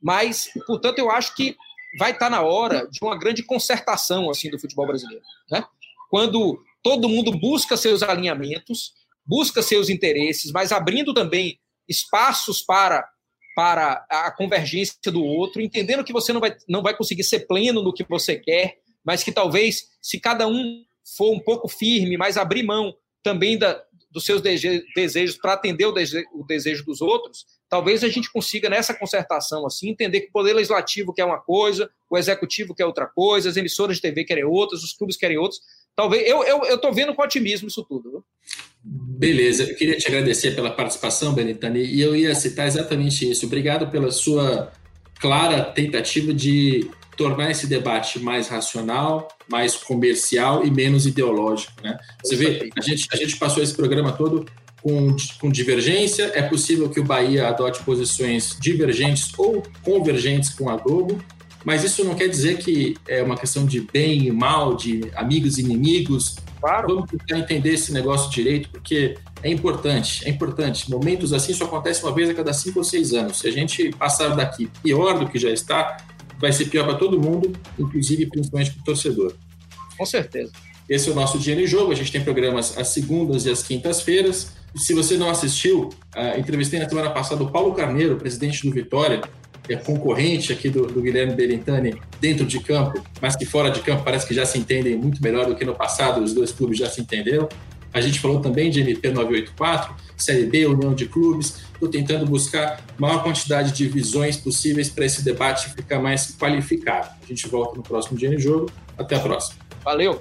Mas, portanto, eu acho que vai estar tá na hora de uma grande concertação assim do futebol brasileiro, né? Quando todo mundo busca seus alinhamentos, busca seus interesses, mas abrindo também espaços para para a convergência do outro, entendendo que você não vai, não vai conseguir ser pleno no que você quer, mas que talvez, se cada um for um pouco firme, mas abrir mão também da, dos seus desejos para atender o, o desejo dos outros, talvez a gente consiga, nessa concertação, assim, entender que o poder legislativo quer uma coisa, o executivo quer outra coisa, as emissoras de TV querem outras, os clubes querem outras. Talvez eu estou eu, vendo com otimismo isso tudo. Viu? Beleza, eu queria te agradecer pela participação, Benitani, e eu ia citar exatamente isso. Obrigado pela sua clara tentativa de tornar esse debate mais racional, mais comercial e menos ideológico. Né? Você vê, a gente, a gente passou esse programa todo com, com divergência. É possível que o Bahia adote posições divergentes ou convergentes com a Globo, mas isso não quer dizer que é uma questão de bem e mal, de amigos e inimigos. Claro. Vamos tentar entender esse negócio direito, porque é importante, é importante. Momentos assim só acontecem uma vez a cada cinco ou seis anos. Se a gente passar daqui pior do que já está, vai ser pior para todo mundo, inclusive principalmente para o torcedor. Com certeza. Esse é o nosso Dia em Jogo. A gente tem programas às segundas e às quintas-feiras. Se você não assistiu, uh, entrevistei na semana passada o Paulo Carneiro, presidente do Vitória, é concorrente aqui do, do, Guilherme Berintani dentro de campo, mas que fora de campo parece que já se entendem muito melhor do que no passado, os dois clubes já se entenderam. A gente falou também de MP 984, Série B, União de Clubes. Estou tentando buscar maior quantidade de visões possíveis para esse debate ficar mais qualificado. A gente volta no próximo dia de jogo. Até a próxima. Valeu!